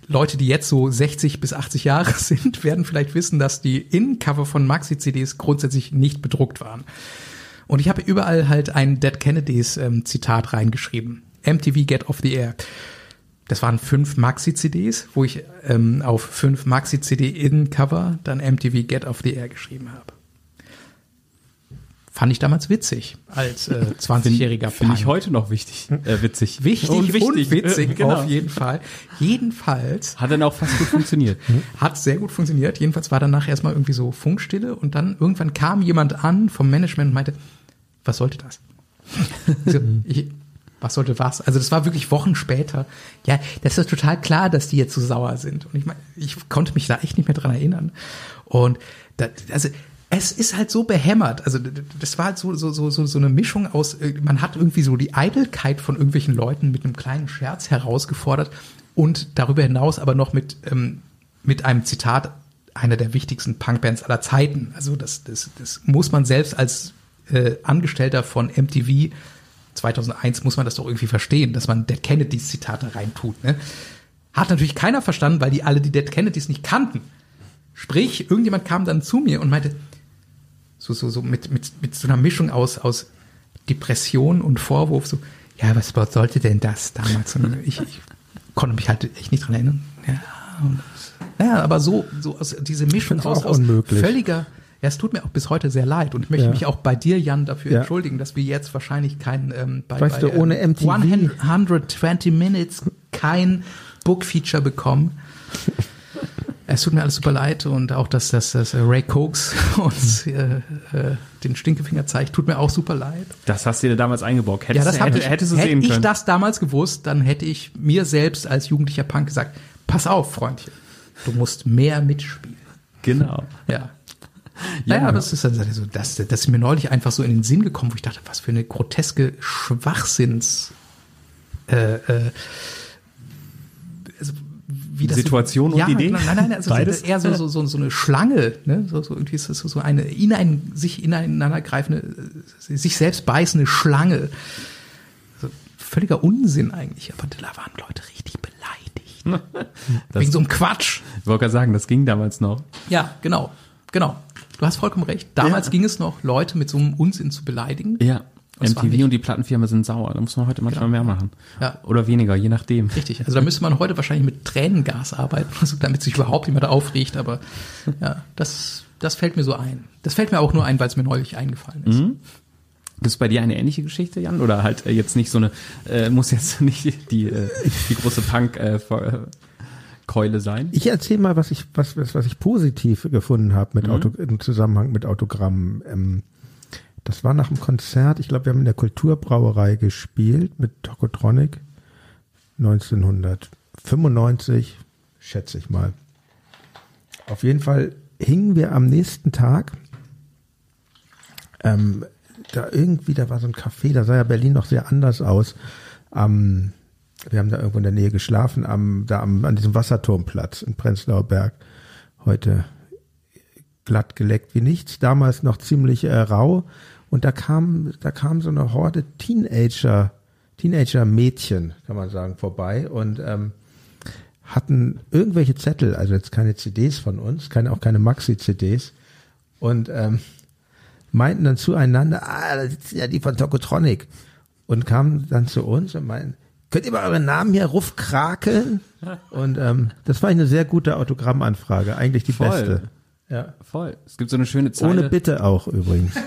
Leute, die jetzt so 60 bis 80 Jahre sind, werden vielleicht wissen, dass die Innencover von Maxi-CDs grundsätzlich nicht bedruckt waren. Und ich habe überall halt ein Dead Kennedys ähm, Zitat reingeschrieben. MTV Get Off the Air das waren fünf Maxi-CDs, wo ich ähm, auf fünf Maxi-CD-In-Cover dann MTV Get Off the Air geschrieben habe. Fand ich damals witzig als äh, 20-jähriger Finde ich heute noch wichtig, äh, witzig. Wichtig und, und, wichtig. witzig, Äh, genau. auf jeden Fall. Jedenfalls Hat dann auch fast gut funktioniert. hat sehr gut funktioniert. Jedenfalls war danach erstmal irgendwie so Funkstille und dann irgendwann kam jemand an vom Management und meinte, was sollte das? so, ich, was sollte was? Also das war wirklich Wochen später. Ja, das ist total klar, dass die jetzt so sauer sind. Und ich meine, ich konnte mich da echt nicht mehr dran erinnern. Und da, also es ist halt so behämmert. Also das war halt so so so so so eine Mischung aus. äh, Man hat irgendwie so die Eitelkeit von irgendwelchen Leuten mit einem kleinen Scherz herausgefordert und darüber hinaus aber noch mit ähm, mit einem Zitat einer der wichtigsten Punkbands aller Zeiten. Also das das das muss man selbst als äh, Angestellter von MTV 2001 muss man das doch irgendwie verstehen, dass man Dead Kennedys Zitate reintut. Ne? Hat natürlich keiner verstanden, weil die alle die Dead Kennedys nicht kannten. Sprich, irgendjemand kam dann zu mir und meinte, so, so, so mit, mit, mit so einer Mischung aus, aus Depression und Vorwurf, so, ja, was sollte denn das damals? Und ich, ich konnte mich halt echt nicht dran erinnern. Ja, und ja aber so, so aus, diese Mischung aus, aus unmöglich. völliger, ja, es tut mir auch bis heute sehr leid und ich möchte Ja. mich auch bei dir, Jan, dafür Ja. entschuldigen, dass wir jetzt wahrscheinlich kein, ähm, bei, Weißt bei, du, ohne ähm, MTV 120 Minutes kein Book-Feature bekommen. Es tut mir alles super leid und auch, dass, dass, dass Ray Cokes uns äh, äh, den Stinkefinger zeigt, tut mir auch super leid. Das hast du dir damals eingebaut. Hättest, Ja, das hätte, ich. hättest du hätte sehen ich können. das damals gewusst, dann hätte ich mir selbst als jugendlicher Punk gesagt, pass auf, Freundchen, du musst mehr mitspielen. genau. Ja. Naja, aber es ist also so, das, das ist mir neulich einfach so in den Sinn gekommen, wo ich dachte, was für eine groteske Schwachsinns äh, äh, also, wie das Situation und ja, Idee? Nein, nein, nein, also Beides? eher so, so, so, so eine Schlange, ne? so, so irgendwie ist das so, so eine inein, sich ineinandergreifende, äh, sich selbst beißende Schlange. So, völliger Unsinn eigentlich, aber da waren Leute richtig beleidigt. Das, Wegen so einem Quatsch. ich wollte gerade sagen, das ging damals noch. Ja, genau, genau. Du hast vollkommen recht. Damals Ja. ging es noch, Leute mit so einem Unsinn zu beleidigen. Ja. War MTV und die Plattenfirma sind sauer. Da muss man heute manchmal mehr machen. Ja. Oder weniger, je nachdem. Richtig. Also da müsste man heute wahrscheinlich mit Tränengas arbeiten, also damit sich überhaupt jemand aufregt. Aber ja, das, das fällt mir so ein. Das fällt mir auch nur ein, weil es mir neulich eingefallen ist. Gibt es bei dir eine ähnliche Geschichte, Jan? Oder halt äh, jetzt nicht so eine, äh, muss jetzt nicht die, äh, die große Punk-Keule äh, äh, Keule sein? Ich erzähle mal, was ich, was, was, was ich positiv gefunden habe Mhm. mit Auto, im Zusammenhang mit Autogrammen. Ähm, das war nach dem Konzert, ich glaube, wir haben in der Kulturbrauerei gespielt mit Tokotronic 1995, schätze ich mal. Auf jeden Fall hingen wir am nächsten Tag ähm, da irgendwie, da war so ein Café, da sah ja Berlin noch sehr anders aus. Am, wir haben da irgendwo in der Nähe geschlafen, am, da am, an diesem Wasserturmplatz in Prenzlauer Berg. Heute glatt geleckt wie nichts, damals noch ziemlich äh, rau. Und da kam, da kam so eine Horde Teenager, Teenager-Mädchen, kann man sagen, vorbei und ähm, hatten irgendwelche Zettel, also jetzt keine CDs von uns, keine, auch keine Maxi-CDs. Und ähm, meinten dann zueinander, ah, da sitzen ja die von Tokotronic. Und kamen dann zu uns und meinten, könnt ihr mal euren Namen hier ruffkrakeln? Und ähm, das war eine sehr gute Autogrammanfrage, eigentlich die Voll. beste. Ja. Voll. Es gibt so eine schöne Zeile. Ohne Bitte auch übrigens.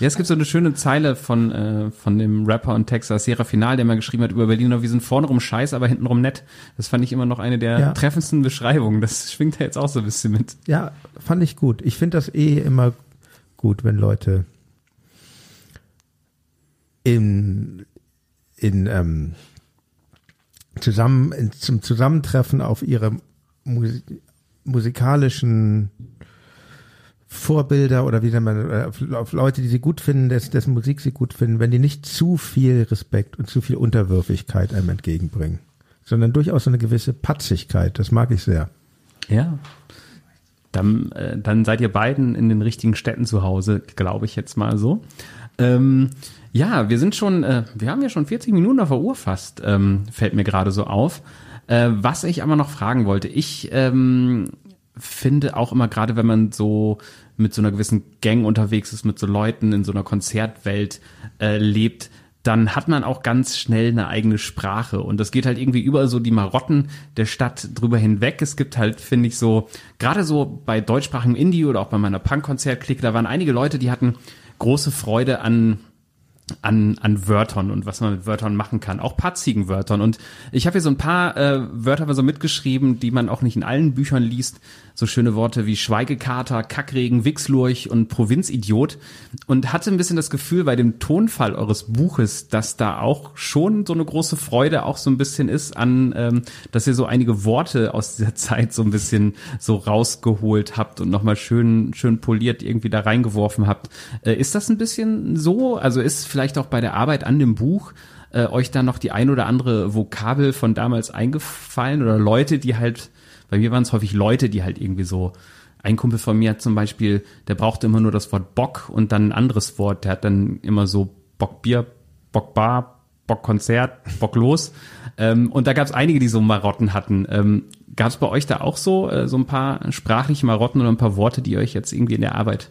Ja, es gibt so eine schöne Zeile von, äh, von dem Rapper und Texter Sierra Final, der mal geschrieben hat über Berliner, wir sind vornrum scheiß, aber hintenrum nett. Das fand ich immer noch eine der Ja. treffendsten Beschreibungen. Das schwingt ja jetzt auch so ein bisschen mit. Ja, fand ich gut. Ich finde das eh immer gut, wenn Leute in, in ähm, zusammen in, zum Zusammentreffen auf ihre Musi musikalischen Vorbilder oder wie nennt man äh, auf, auf Leute, die sie gut finden, des, dessen Musik sie gut finden, wenn die nicht zu viel Respekt und zu viel Unterwürfigkeit einem entgegenbringen, sondern durchaus so eine gewisse Patzigkeit. Das mag ich sehr. Ja. Dann, äh, dann seid ihr beiden in den richtigen Städten zu Hause, glaube ich jetzt mal so. Ähm, ja, wir sind schon, äh, wir haben ja schon 40 Minuten auf der Uhr fast, ähm, fällt mir gerade so auf. Äh, was ich aber noch fragen wollte, ich ähm, finde auch immer gerade, wenn man so mit so einer gewissen Gang unterwegs ist, mit so Leuten in so einer Konzertwelt äh, lebt, dann hat man auch ganz schnell eine eigene Sprache und das geht halt irgendwie über so die Marotten der Stadt drüber hinweg. Es gibt halt, finde ich, so, gerade so bei deutschsprachigem Indie oder auch bei meiner Punk-Konzert-Clique, da waren einige Leute, die hatten große Freude an an, an Wörtern und was man mit Wörtern machen kann, auch patzigen Wörtern. Und ich habe hier so ein paar äh, Wörter so mitgeschrieben, die man auch nicht in allen Büchern liest. So schöne Worte wie Schweigekater, Kackregen, Wichslurch und Provinzidiot. Und hatte ein bisschen das Gefühl bei dem Tonfall eures Buches, dass da auch schon so eine große Freude auch so ein bisschen ist an, ähm, dass ihr so einige Worte aus dieser Zeit so ein bisschen so rausgeholt habt und nochmal schön, schön poliert irgendwie da reingeworfen habt. Äh, ist das ein bisschen so? Also ist vielleicht auch bei der Arbeit an dem Buch äh, euch da noch die ein oder andere Vokabel von damals eingefallen oder Leute, die halt, bei mir waren es häufig Leute, die halt irgendwie so, ein Kumpel von mir zum Beispiel, der brauchte immer nur das Wort Bock und dann ein anderes Wort, der hat dann immer so Bockbier, Bockbar, Bockkonzert, Bock los. Ähm, und da gab es einige, die so Marotten hatten. Ähm, gab es bei euch da auch so, äh, so ein paar sprachliche Marotten oder ein paar Worte, die euch jetzt irgendwie in der Arbeit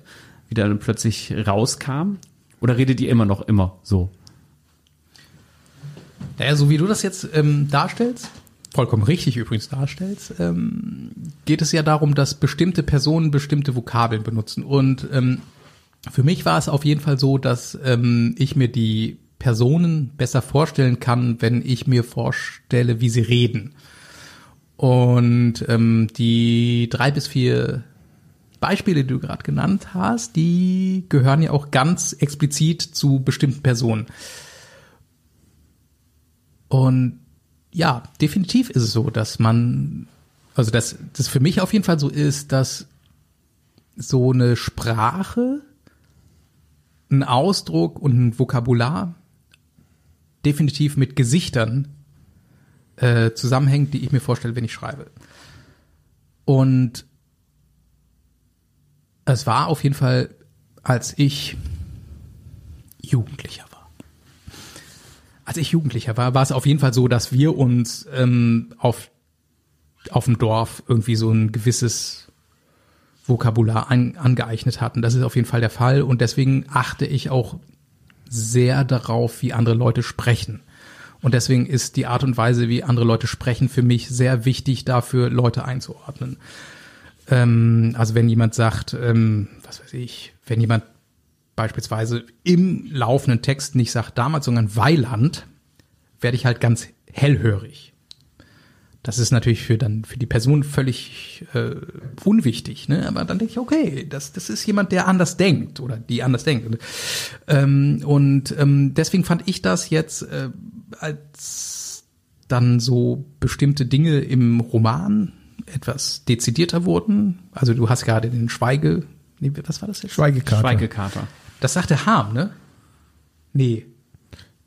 wieder plötzlich rauskamen? Oder redet ihr immer noch immer so? Naja, so wie du das jetzt ähm, darstellst, vollkommen richtig übrigens darstellst, ähm, geht es ja darum, dass bestimmte Personen bestimmte Vokabeln benutzen. Und ähm, für mich war es auf jeden Fall so, dass ähm, ich mir die Personen besser vorstellen kann, wenn ich mir vorstelle, wie sie reden. Und ähm, die drei bis vier Beispiele, die du gerade genannt hast, die gehören ja auch ganz explizit zu bestimmten Personen. Und ja, definitiv ist es so, dass man, also dass das für mich auf jeden Fall so ist, dass so eine Sprache, ein Ausdruck und ein Vokabular definitiv mit Gesichtern äh, zusammenhängt, die ich mir vorstelle, wenn ich schreibe. Und es war auf jeden Fall, als ich Jugendlicher war. Als ich Jugendlicher war, war es auf jeden Fall so, dass wir uns ähm, auf, auf dem Dorf irgendwie so ein gewisses Vokabular an, angeeignet hatten. Das ist auf jeden Fall der Fall und deswegen achte ich auch sehr darauf, wie andere Leute sprechen. Und deswegen ist die Art und Weise, wie andere Leute sprechen, für mich sehr wichtig, dafür Leute einzuordnen. Ähm, also wenn jemand sagt, ähm, was weiß ich, wenn jemand beispielsweise im laufenden Text nicht sagt damals, sondern Weiland, werde ich halt ganz hellhörig. Das ist natürlich für dann für die Person völlig äh, unwichtig, ne? Aber dann denke ich, okay, das das ist jemand, der anders denkt oder die anders denkt. Ähm, und ähm, deswegen fand ich das jetzt äh, als dann so bestimmte Dinge im Roman etwas dezidierter wurden. Also du hast gerade den Schweige, nee, was war das jetzt? Schweigekater. Schweigekater. Das sagte Harm, ne? Nee.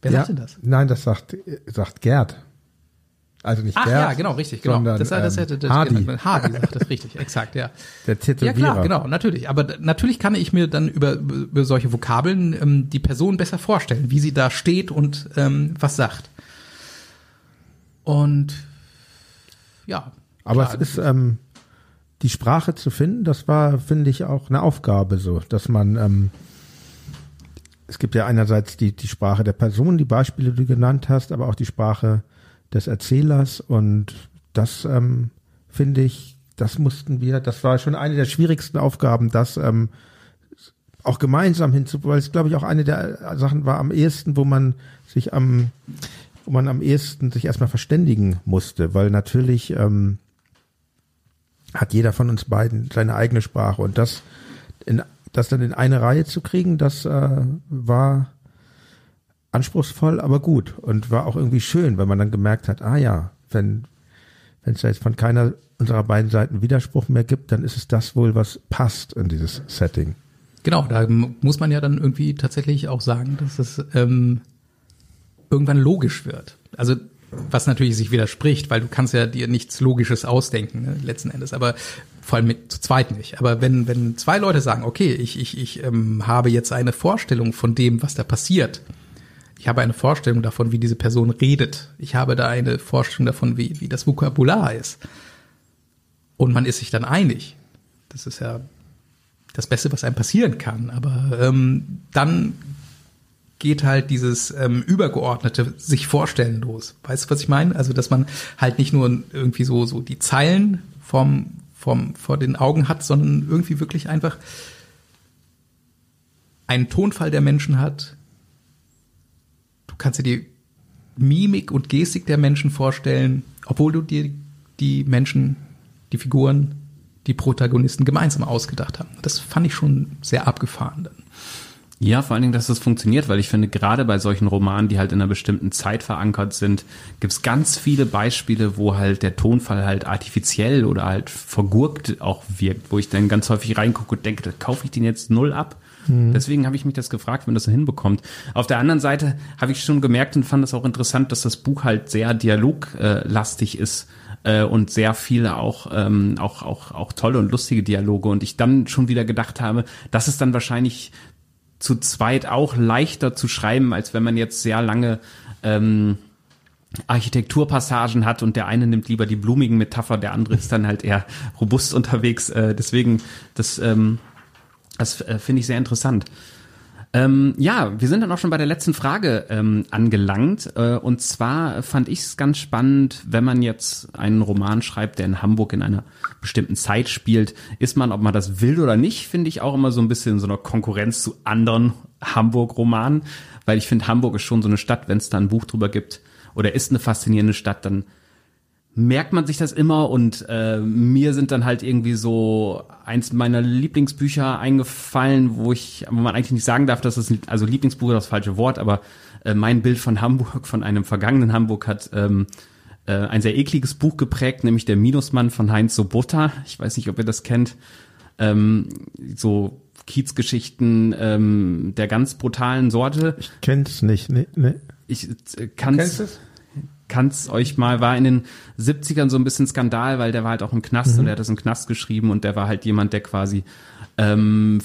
Wer ja, sagte das? Nein, das sagt, sagt Gerd. Also nicht Ach Gerd. ja, genau, richtig, genau. sondern, das, das ähm, hätte das, Hardy. Hardy sagt das richtig, exakt, ja. Der Ja Tätowierer. klar, genau, natürlich. Aber natürlich kann ich mir dann über, über solche Vokabeln ähm, die Person besser vorstellen, wie sie da steht und ähm, was sagt. Und ja. Aber klar, es ist ähm, die Sprache zu finden, das war, finde ich, auch eine Aufgabe so, dass man ähm, es gibt ja einerseits die, die Sprache der Person, die Beispiele, die du genannt hast, aber auch die Sprache des Erzählers. Und das ähm, finde ich, das mussten wir, das war schon eine der schwierigsten Aufgaben, das ähm, auch gemeinsam hinzu, weil es glaube ich auch eine der Sachen war am ehesten, wo man sich am, wo man am ehesten sich erstmal verständigen musste, weil natürlich ähm, hat jeder von uns beiden seine eigene Sprache. Und das in, das dann in eine Reihe zu kriegen, das äh, war anspruchsvoll, aber gut und war auch irgendwie schön, weil man dann gemerkt hat, ah ja, wenn wenn es jetzt von keiner unserer beiden Seiten Widerspruch mehr gibt, dann ist es das wohl, was passt in dieses Setting. Genau, da muss man ja dann irgendwie tatsächlich auch sagen, dass es ähm, irgendwann logisch wird. Also was natürlich sich widerspricht, weil du kannst ja dir nichts Logisches ausdenken, ne, letzten Endes, aber vor allem mit zu zweit nicht. Aber wenn, wenn zwei Leute sagen, okay, ich, ich, ich ähm, habe jetzt eine Vorstellung von dem, was da passiert, ich habe eine Vorstellung davon, wie diese Person redet, ich habe da eine Vorstellung davon, wie, wie das Vokabular ist, und man ist sich dann einig, das ist ja das Beste, was einem passieren kann. Aber ähm, dann geht halt dieses ähm, übergeordnete sich vorstellen los. Weißt du, was ich meine? Also, dass man halt nicht nur irgendwie so so die Zeilen vom vom vor den Augen hat, sondern irgendwie wirklich einfach einen Tonfall der Menschen hat. Du kannst dir die Mimik und Gestik der Menschen vorstellen, obwohl du dir die Menschen, die Figuren die Protagonisten gemeinsam ausgedacht haben. Das fand ich schon sehr abgefahren dann. Ja, vor allen Dingen, dass das funktioniert, weil ich finde, gerade bei solchen Romanen, die halt in einer bestimmten Zeit verankert sind, gibt's ganz viele Beispiele, wo halt der Tonfall halt artifiziell oder halt vergurkt auch wirkt, wo ich dann ganz häufig reingucke und denke, da kaufe ich den jetzt null ab. Mhm. Deswegen habe ich mich das gefragt, wenn das so hinbekommt. Auf der anderen Seite habe ich schon gemerkt und fand es auch interessant, dass das Buch halt sehr dialoglastig ist äh, und sehr viele auch, ähm, auch, auch, auch tolle und lustige Dialoge. Und ich dann schon wieder gedacht habe, das ist dann wahrscheinlich zu zweit auch leichter zu schreiben, als wenn man jetzt sehr lange ähm, Architekturpassagen hat und der eine nimmt lieber die blumigen Metapher, der andere ist dann halt eher robust unterwegs. Äh, deswegen, das, ähm, das äh, finde ich sehr interessant. Ähm, ja, wir sind dann auch schon bei der letzten Frage ähm, angelangt. Äh, und zwar fand ich es ganz spannend, wenn man jetzt einen Roman schreibt, der in Hamburg in einer bestimmten Zeit spielt, ist man, ob man das will oder nicht, finde ich auch immer so ein bisschen so eine Konkurrenz zu anderen Hamburg-Romanen. Weil ich finde, Hamburg ist schon so eine Stadt, wenn es da ein Buch drüber gibt oder ist eine faszinierende Stadt, dann merkt man sich das immer und äh, mir sind dann halt irgendwie so eins meiner Lieblingsbücher eingefallen, wo ich, wo man eigentlich nicht sagen darf, dass es also Lieblingsbuch ist das falsche Wort, aber äh, mein Bild von Hamburg, von einem vergangenen Hamburg hat ähm, äh, ein sehr ekliges Buch geprägt, nämlich der Minusmann von Heinz Sobota. Ich weiß nicht, ob ihr das kennt. Ähm, so Kiezgeschichten ähm, der ganz brutalen Sorte. Ich kenn's nicht, nee, nee. Ich äh, kann's. Kennst es? Kann's euch mal, war in den 70ern so ein bisschen Skandal, weil der war halt auch im Knast mhm. und er hat das im Knast geschrieben und der war halt jemand, der quasi, ähm,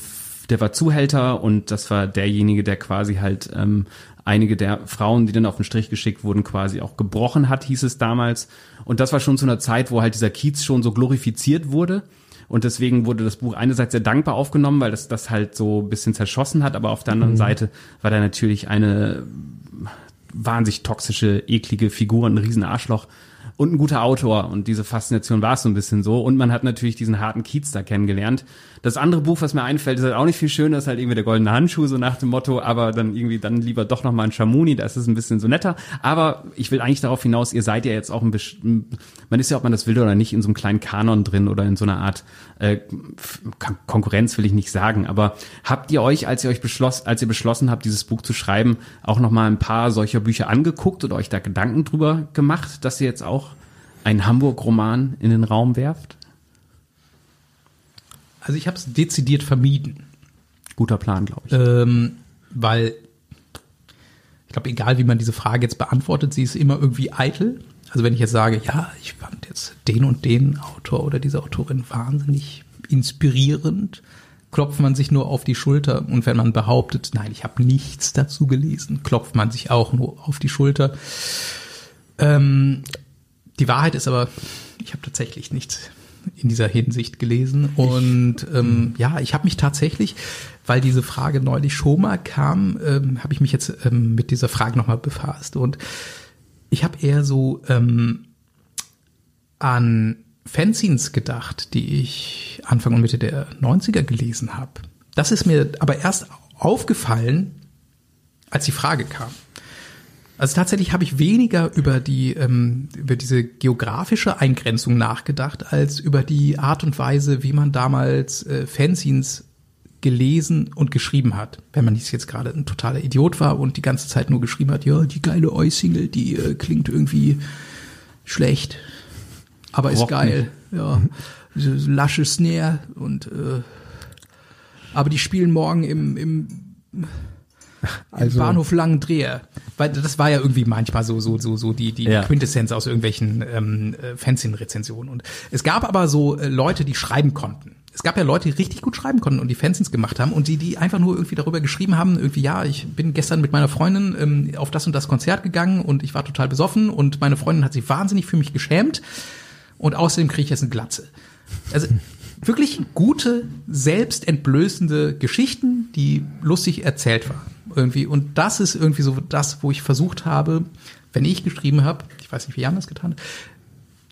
der war Zuhälter und das war derjenige, der quasi halt ähm, einige der Frauen, die dann auf den Strich geschickt wurden, quasi auch gebrochen hat, hieß es damals. Und das war schon zu einer Zeit, wo halt dieser Kiez schon so glorifiziert wurde. Und deswegen wurde das Buch einerseits sehr dankbar aufgenommen, weil das das halt so ein bisschen zerschossen hat, aber auf der anderen mhm. Seite war da natürlich eine wahnsinnig toxische, eklige Figur, ein riesen Arschloch und ein guter Autor. Und diese Faszination war es so ein bisschen so. Und man hat natürlich diesen harten Kiez da kennengelernt. Das andere Buch, was mir einfällt, ist halt auch nicht viel schöner, ist halt irgendwie der goldene Handschuh, so nach dem Motto, aber dann irgendwie dann lieber doch nochmal ein Schamuni, da ist es ein bisschen so netter. Aber ich will eigentlich darauf hinaus, ihr seid ja jetzt auch ein bisschen, man ist ja, ob man das will oder nicht, in so einem kleinen Kanon drin oder in so einer Art äh, Konkurrenz will ich nicht sagen. Aber habt ihr euch, als ihr euch beschlossen, als ihr beschlossen habt, dieses Buch zu schreiben, auch nochmal ein paar solcher Bücher angeguckt oder euch da Gedanken drüber gemacht, dass ihr jetzt auch einen Hamburg-Roman in den Raum werft? Also ich habe es dezidiert vermieden. Guter Plan, glaube ich. Ähm, weil ich glaube, egal wie man diese Frage jetzt beantwortet, sie ist immer irgendwie eitel. Also wenn ich jetzt sage, ja, ich fand jetzt den und den Autor oder diese Autorin wahnsinnig inspirierend, klopft man sich nur auf die Schulter. Und wenn man behauptet, nein, ich habe nichts dazu gelesen, klopft man sich auch nur auf die Schulter. Ähm, die Wahrheit ist aber, ich habe tatsächlich nichts in dieser Hinsicht gelesen. Und ähm, ja, ich habe mich tatsächlich, weil diese Frage neulich schon mal kam, ähm, habe ich mich jetzt ähm, mit dieser Frage nochmal befasst. Und ich habe eher so ähm, an Fanzines gedacht, die ich Anfang und Mitte der 90er gelesen habe. Das ist mir aber erst aufgefallen, als die Frage kam. Also tatsächlich habe ich weniger über die ähm, über diese geografische Eingrenzung nachgedacht als über die Art und Weise, wie man damals äh, Fanzines gelesen und geschrieben hat. Wenn man jetzt gerade ein totaler Idiot war und die ganze Zeit nur geschrieben hat, ja, die geile Oi-Single, die äh, klingt irgendwie schlecht, aber ist Rocken. geil. Ja, so lasche Snare und äh, aber die spielen morgen im, im Also- Bahnhof Langendreher. Weil das war ja irgendwie manchmal so, so, so, so die, die Ja. Quintessenz aus irgendwelchen ähm, äh, Fanzine-Rezensionen. Und es gab aber so äh, Leute, die schreiben konnten. Es gab ja Leute, die richtig gut schreiben konnten und die Fanzines gemacht haben und die, die einfach nur irgendwie darüber geschrieben haben, irgendwie, ja, ich bin gestern mit meiner Freundin ähm, auf das und das Konzert gegangen und ich war total besoffen und meine Freundin hat sich wahnsinnig für mich geschämt und außerdem kriege ich jetzt eine Glatze. Also wirklich gute, selbstentblößende Geschichten, die lustig erzählt waren. Irgendwie. Und das ist irgendwie so das, wo ich versucht habe, wenn ich geschrieben habe, ich weiß nicht, wie Jan das getan hat,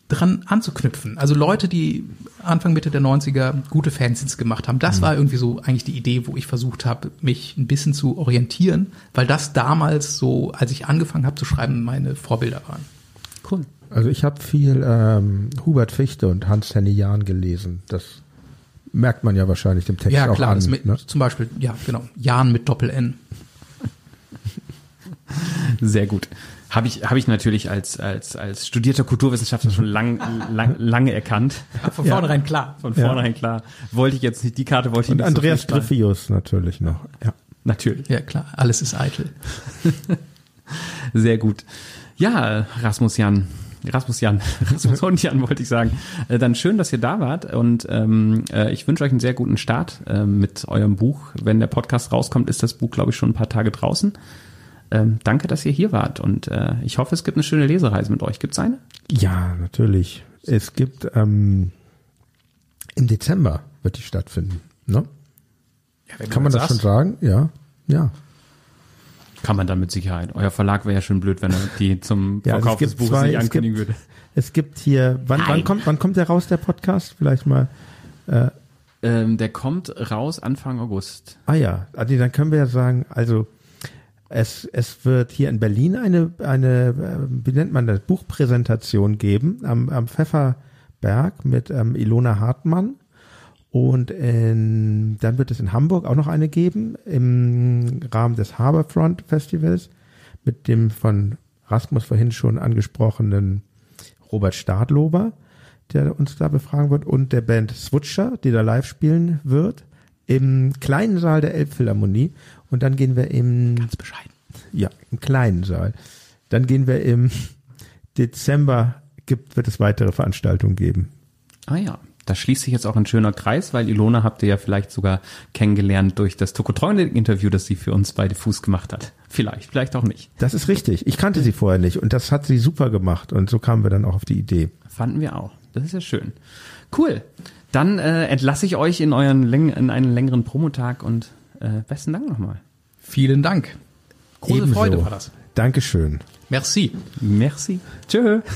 dran anzuknüpfen. Also Leute, die Anfang, Mitte der 90er gute Fanzines gemacht haben. Das war irgendwie so eigentlich die Idee, wo ich versucht habe, mich ein bisschen zu orientieren, weil das damals so, als ich angefangen habe zu schreiben, meine Vorbilder waren. Cool. Also ich habe viel ähm, Hubert Fichte und Hans-Henny Jahn gelesen. Das merkt man ja wahrscheinlich dem Text Ja, auch klar, an. das mit, ne? zum Beispiel, ja, genau, Jan mit Doppel-N. Sehr gut. Habe ich, habe ich natürlich als, als, als studierter Kulturwissenschaftler schon lang, lang, lange erkannt. Von vornherein klar. Von vornherein klar. Wollte ich jetzt nicht, die Karte wollte ich Und nicht Andreas so. Griffius natürlich noch. Ja. Natürlich. Ja, klar, alles ist eitel. Sehr gut. Ja, Rasmus Jan. Rasmus Jan, Rasmus und Jan wollte ich sagen. Äh, Dann schön, dass ihr da wart und ähm, äh, ich wünsche euch einen sehr guten Start äh, mit eurem Buch. Wenn der Podcast rauskommt, ist das Buch, glaube ich, schon ein paar Tage draußen. Ähm, danke, dass ihr hier wart und äh, ich hoffe, es gibt eine schöne Lesereise mit euch. Gibt's eine? ja, natürlich. Es gibt ähm, im Dezember wird die stattfinden. Ne? Ja, Kann man das schon sagen? Ja. Ja. Kann man dann mit Sicherheit. Euer Verlag wäre ja schon blöd, wenn er die zum Ja, also Verkauf es des gibt Buches zwei- nicht es ankündigen gibt- würde. Es gibt hier, wann, wann kommt, wann kommt der raus, der Podcast? Vielleicht mal. Ähm, der kommt raus Anfang August. Ah ja, Adi, dann können wir ja sagen, also es, es wird hier in Berlin eine, eine, äh, wie nennt man das, Buchpräsentation geben am, am Pfefferberg mit ähm, Ilona Hartmann. Und in, dann wird es in Hamburg auch noch eine geben im Rahmen des Harbourfront Festivals mit dem von Rasmus vorhin schon angesprochenen Robert Stadlober, der uns da befragen wird, und der Band Switcher, die da live spielen wird, im kleinen Saal der Elbphilharmonie. Und dann gehen wir im, Ganz bescheiden. ja, im kleinen Saal. Dann gehen wir im Dezember, gibt, wird es weitere Veranstaltungen geben. Ah ja, da schließt sich jetzt auch ein schöner Kreis, weil Ilona habt ihr ja vielleicht sogar kennengelernt durch das Tokotronic-Interview, das sie für uns bei Diffus gemacht hat. Vielleicht, vielleicht auch nicht. Das ist richtig. Ich kannte sie vorher nicht und das hat sie super gemacht und so kamen wir dann auch auf die Idee. Fanden wir auch. Das ist ja schön. Cool. Dann äh, entlasse ich euch in euren Läng in einen längeren Promotag und äh, besten Dank nochmal. Vielen Dank. Große Ebenso. Freude war das. Dankeschön. Merci. Merci. Tschö.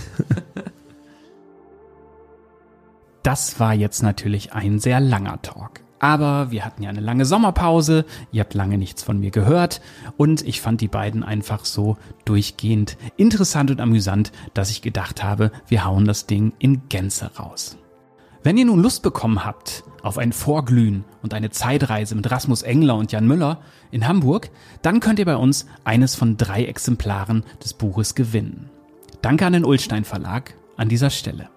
Das war jetzt natürlich ein sehr langer Talk. Aber wir hatten ja eine lange Sommerpause, ihr habt lange nichts von mir gehört und ich fand die beiden einfach so durchgehend interessant und amüsant, dass ich gedacht habe, wir hauen das Ding in Gänze raus. Wenn ihr nun Lust bekommen habt auf ein Vorglühen und eine Zeitreise mit Rasmus Engler und Jan Müller in Hamburg, dann könnt ihr bei uns eines von drei Exemplaren des Buches gewinnen. Danke an den Ullstein Verlag an dieser Stelle.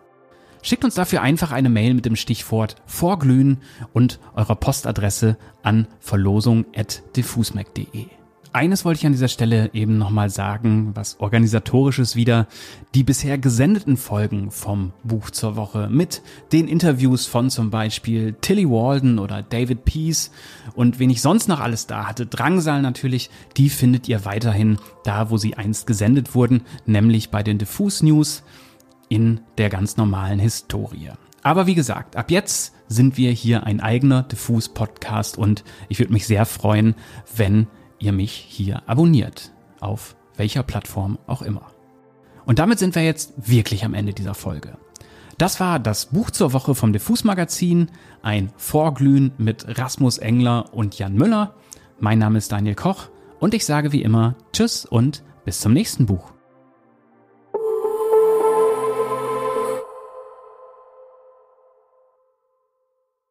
Schickt uns dafür einfach eine Mail mit dem Stichwort Vorglühen und eurer Postadresse an verlosung.diffusmac.de. Eines wollte ich an dieser Stelle eben nochmal sagen, was organisatorisches wieder. Die bisher gesendeten Folgen vom Buch zur Woche mit den Interviews von zum Beispiel Tilly Walden oder David Peace und wen ich sonst noch alles da hatte, Drangsal natürlich, die findet ihr weiterhin da, wo sie einst gesendet wurden, nämlich bei den Diffus News in der ganz normalen Historie. Aber wie gesagt, ab jetzt sind wir hier ein eigener Diffus-Podcast und ich würde mich sehr freuen, wenn ihr mich hier abonniert. Auf welcher Plattform auch immer. Und damit sind wir jetzt wirklich am Ende dieser Folge. Das war das Buch zur Woche vom Diffus Magazin, ein Vorglühen mit Rasmus Engler und Jan Müller. Mein Name ist Daniel Koch und ich sage wie immer Tschüss und bis zum nächsten Buch.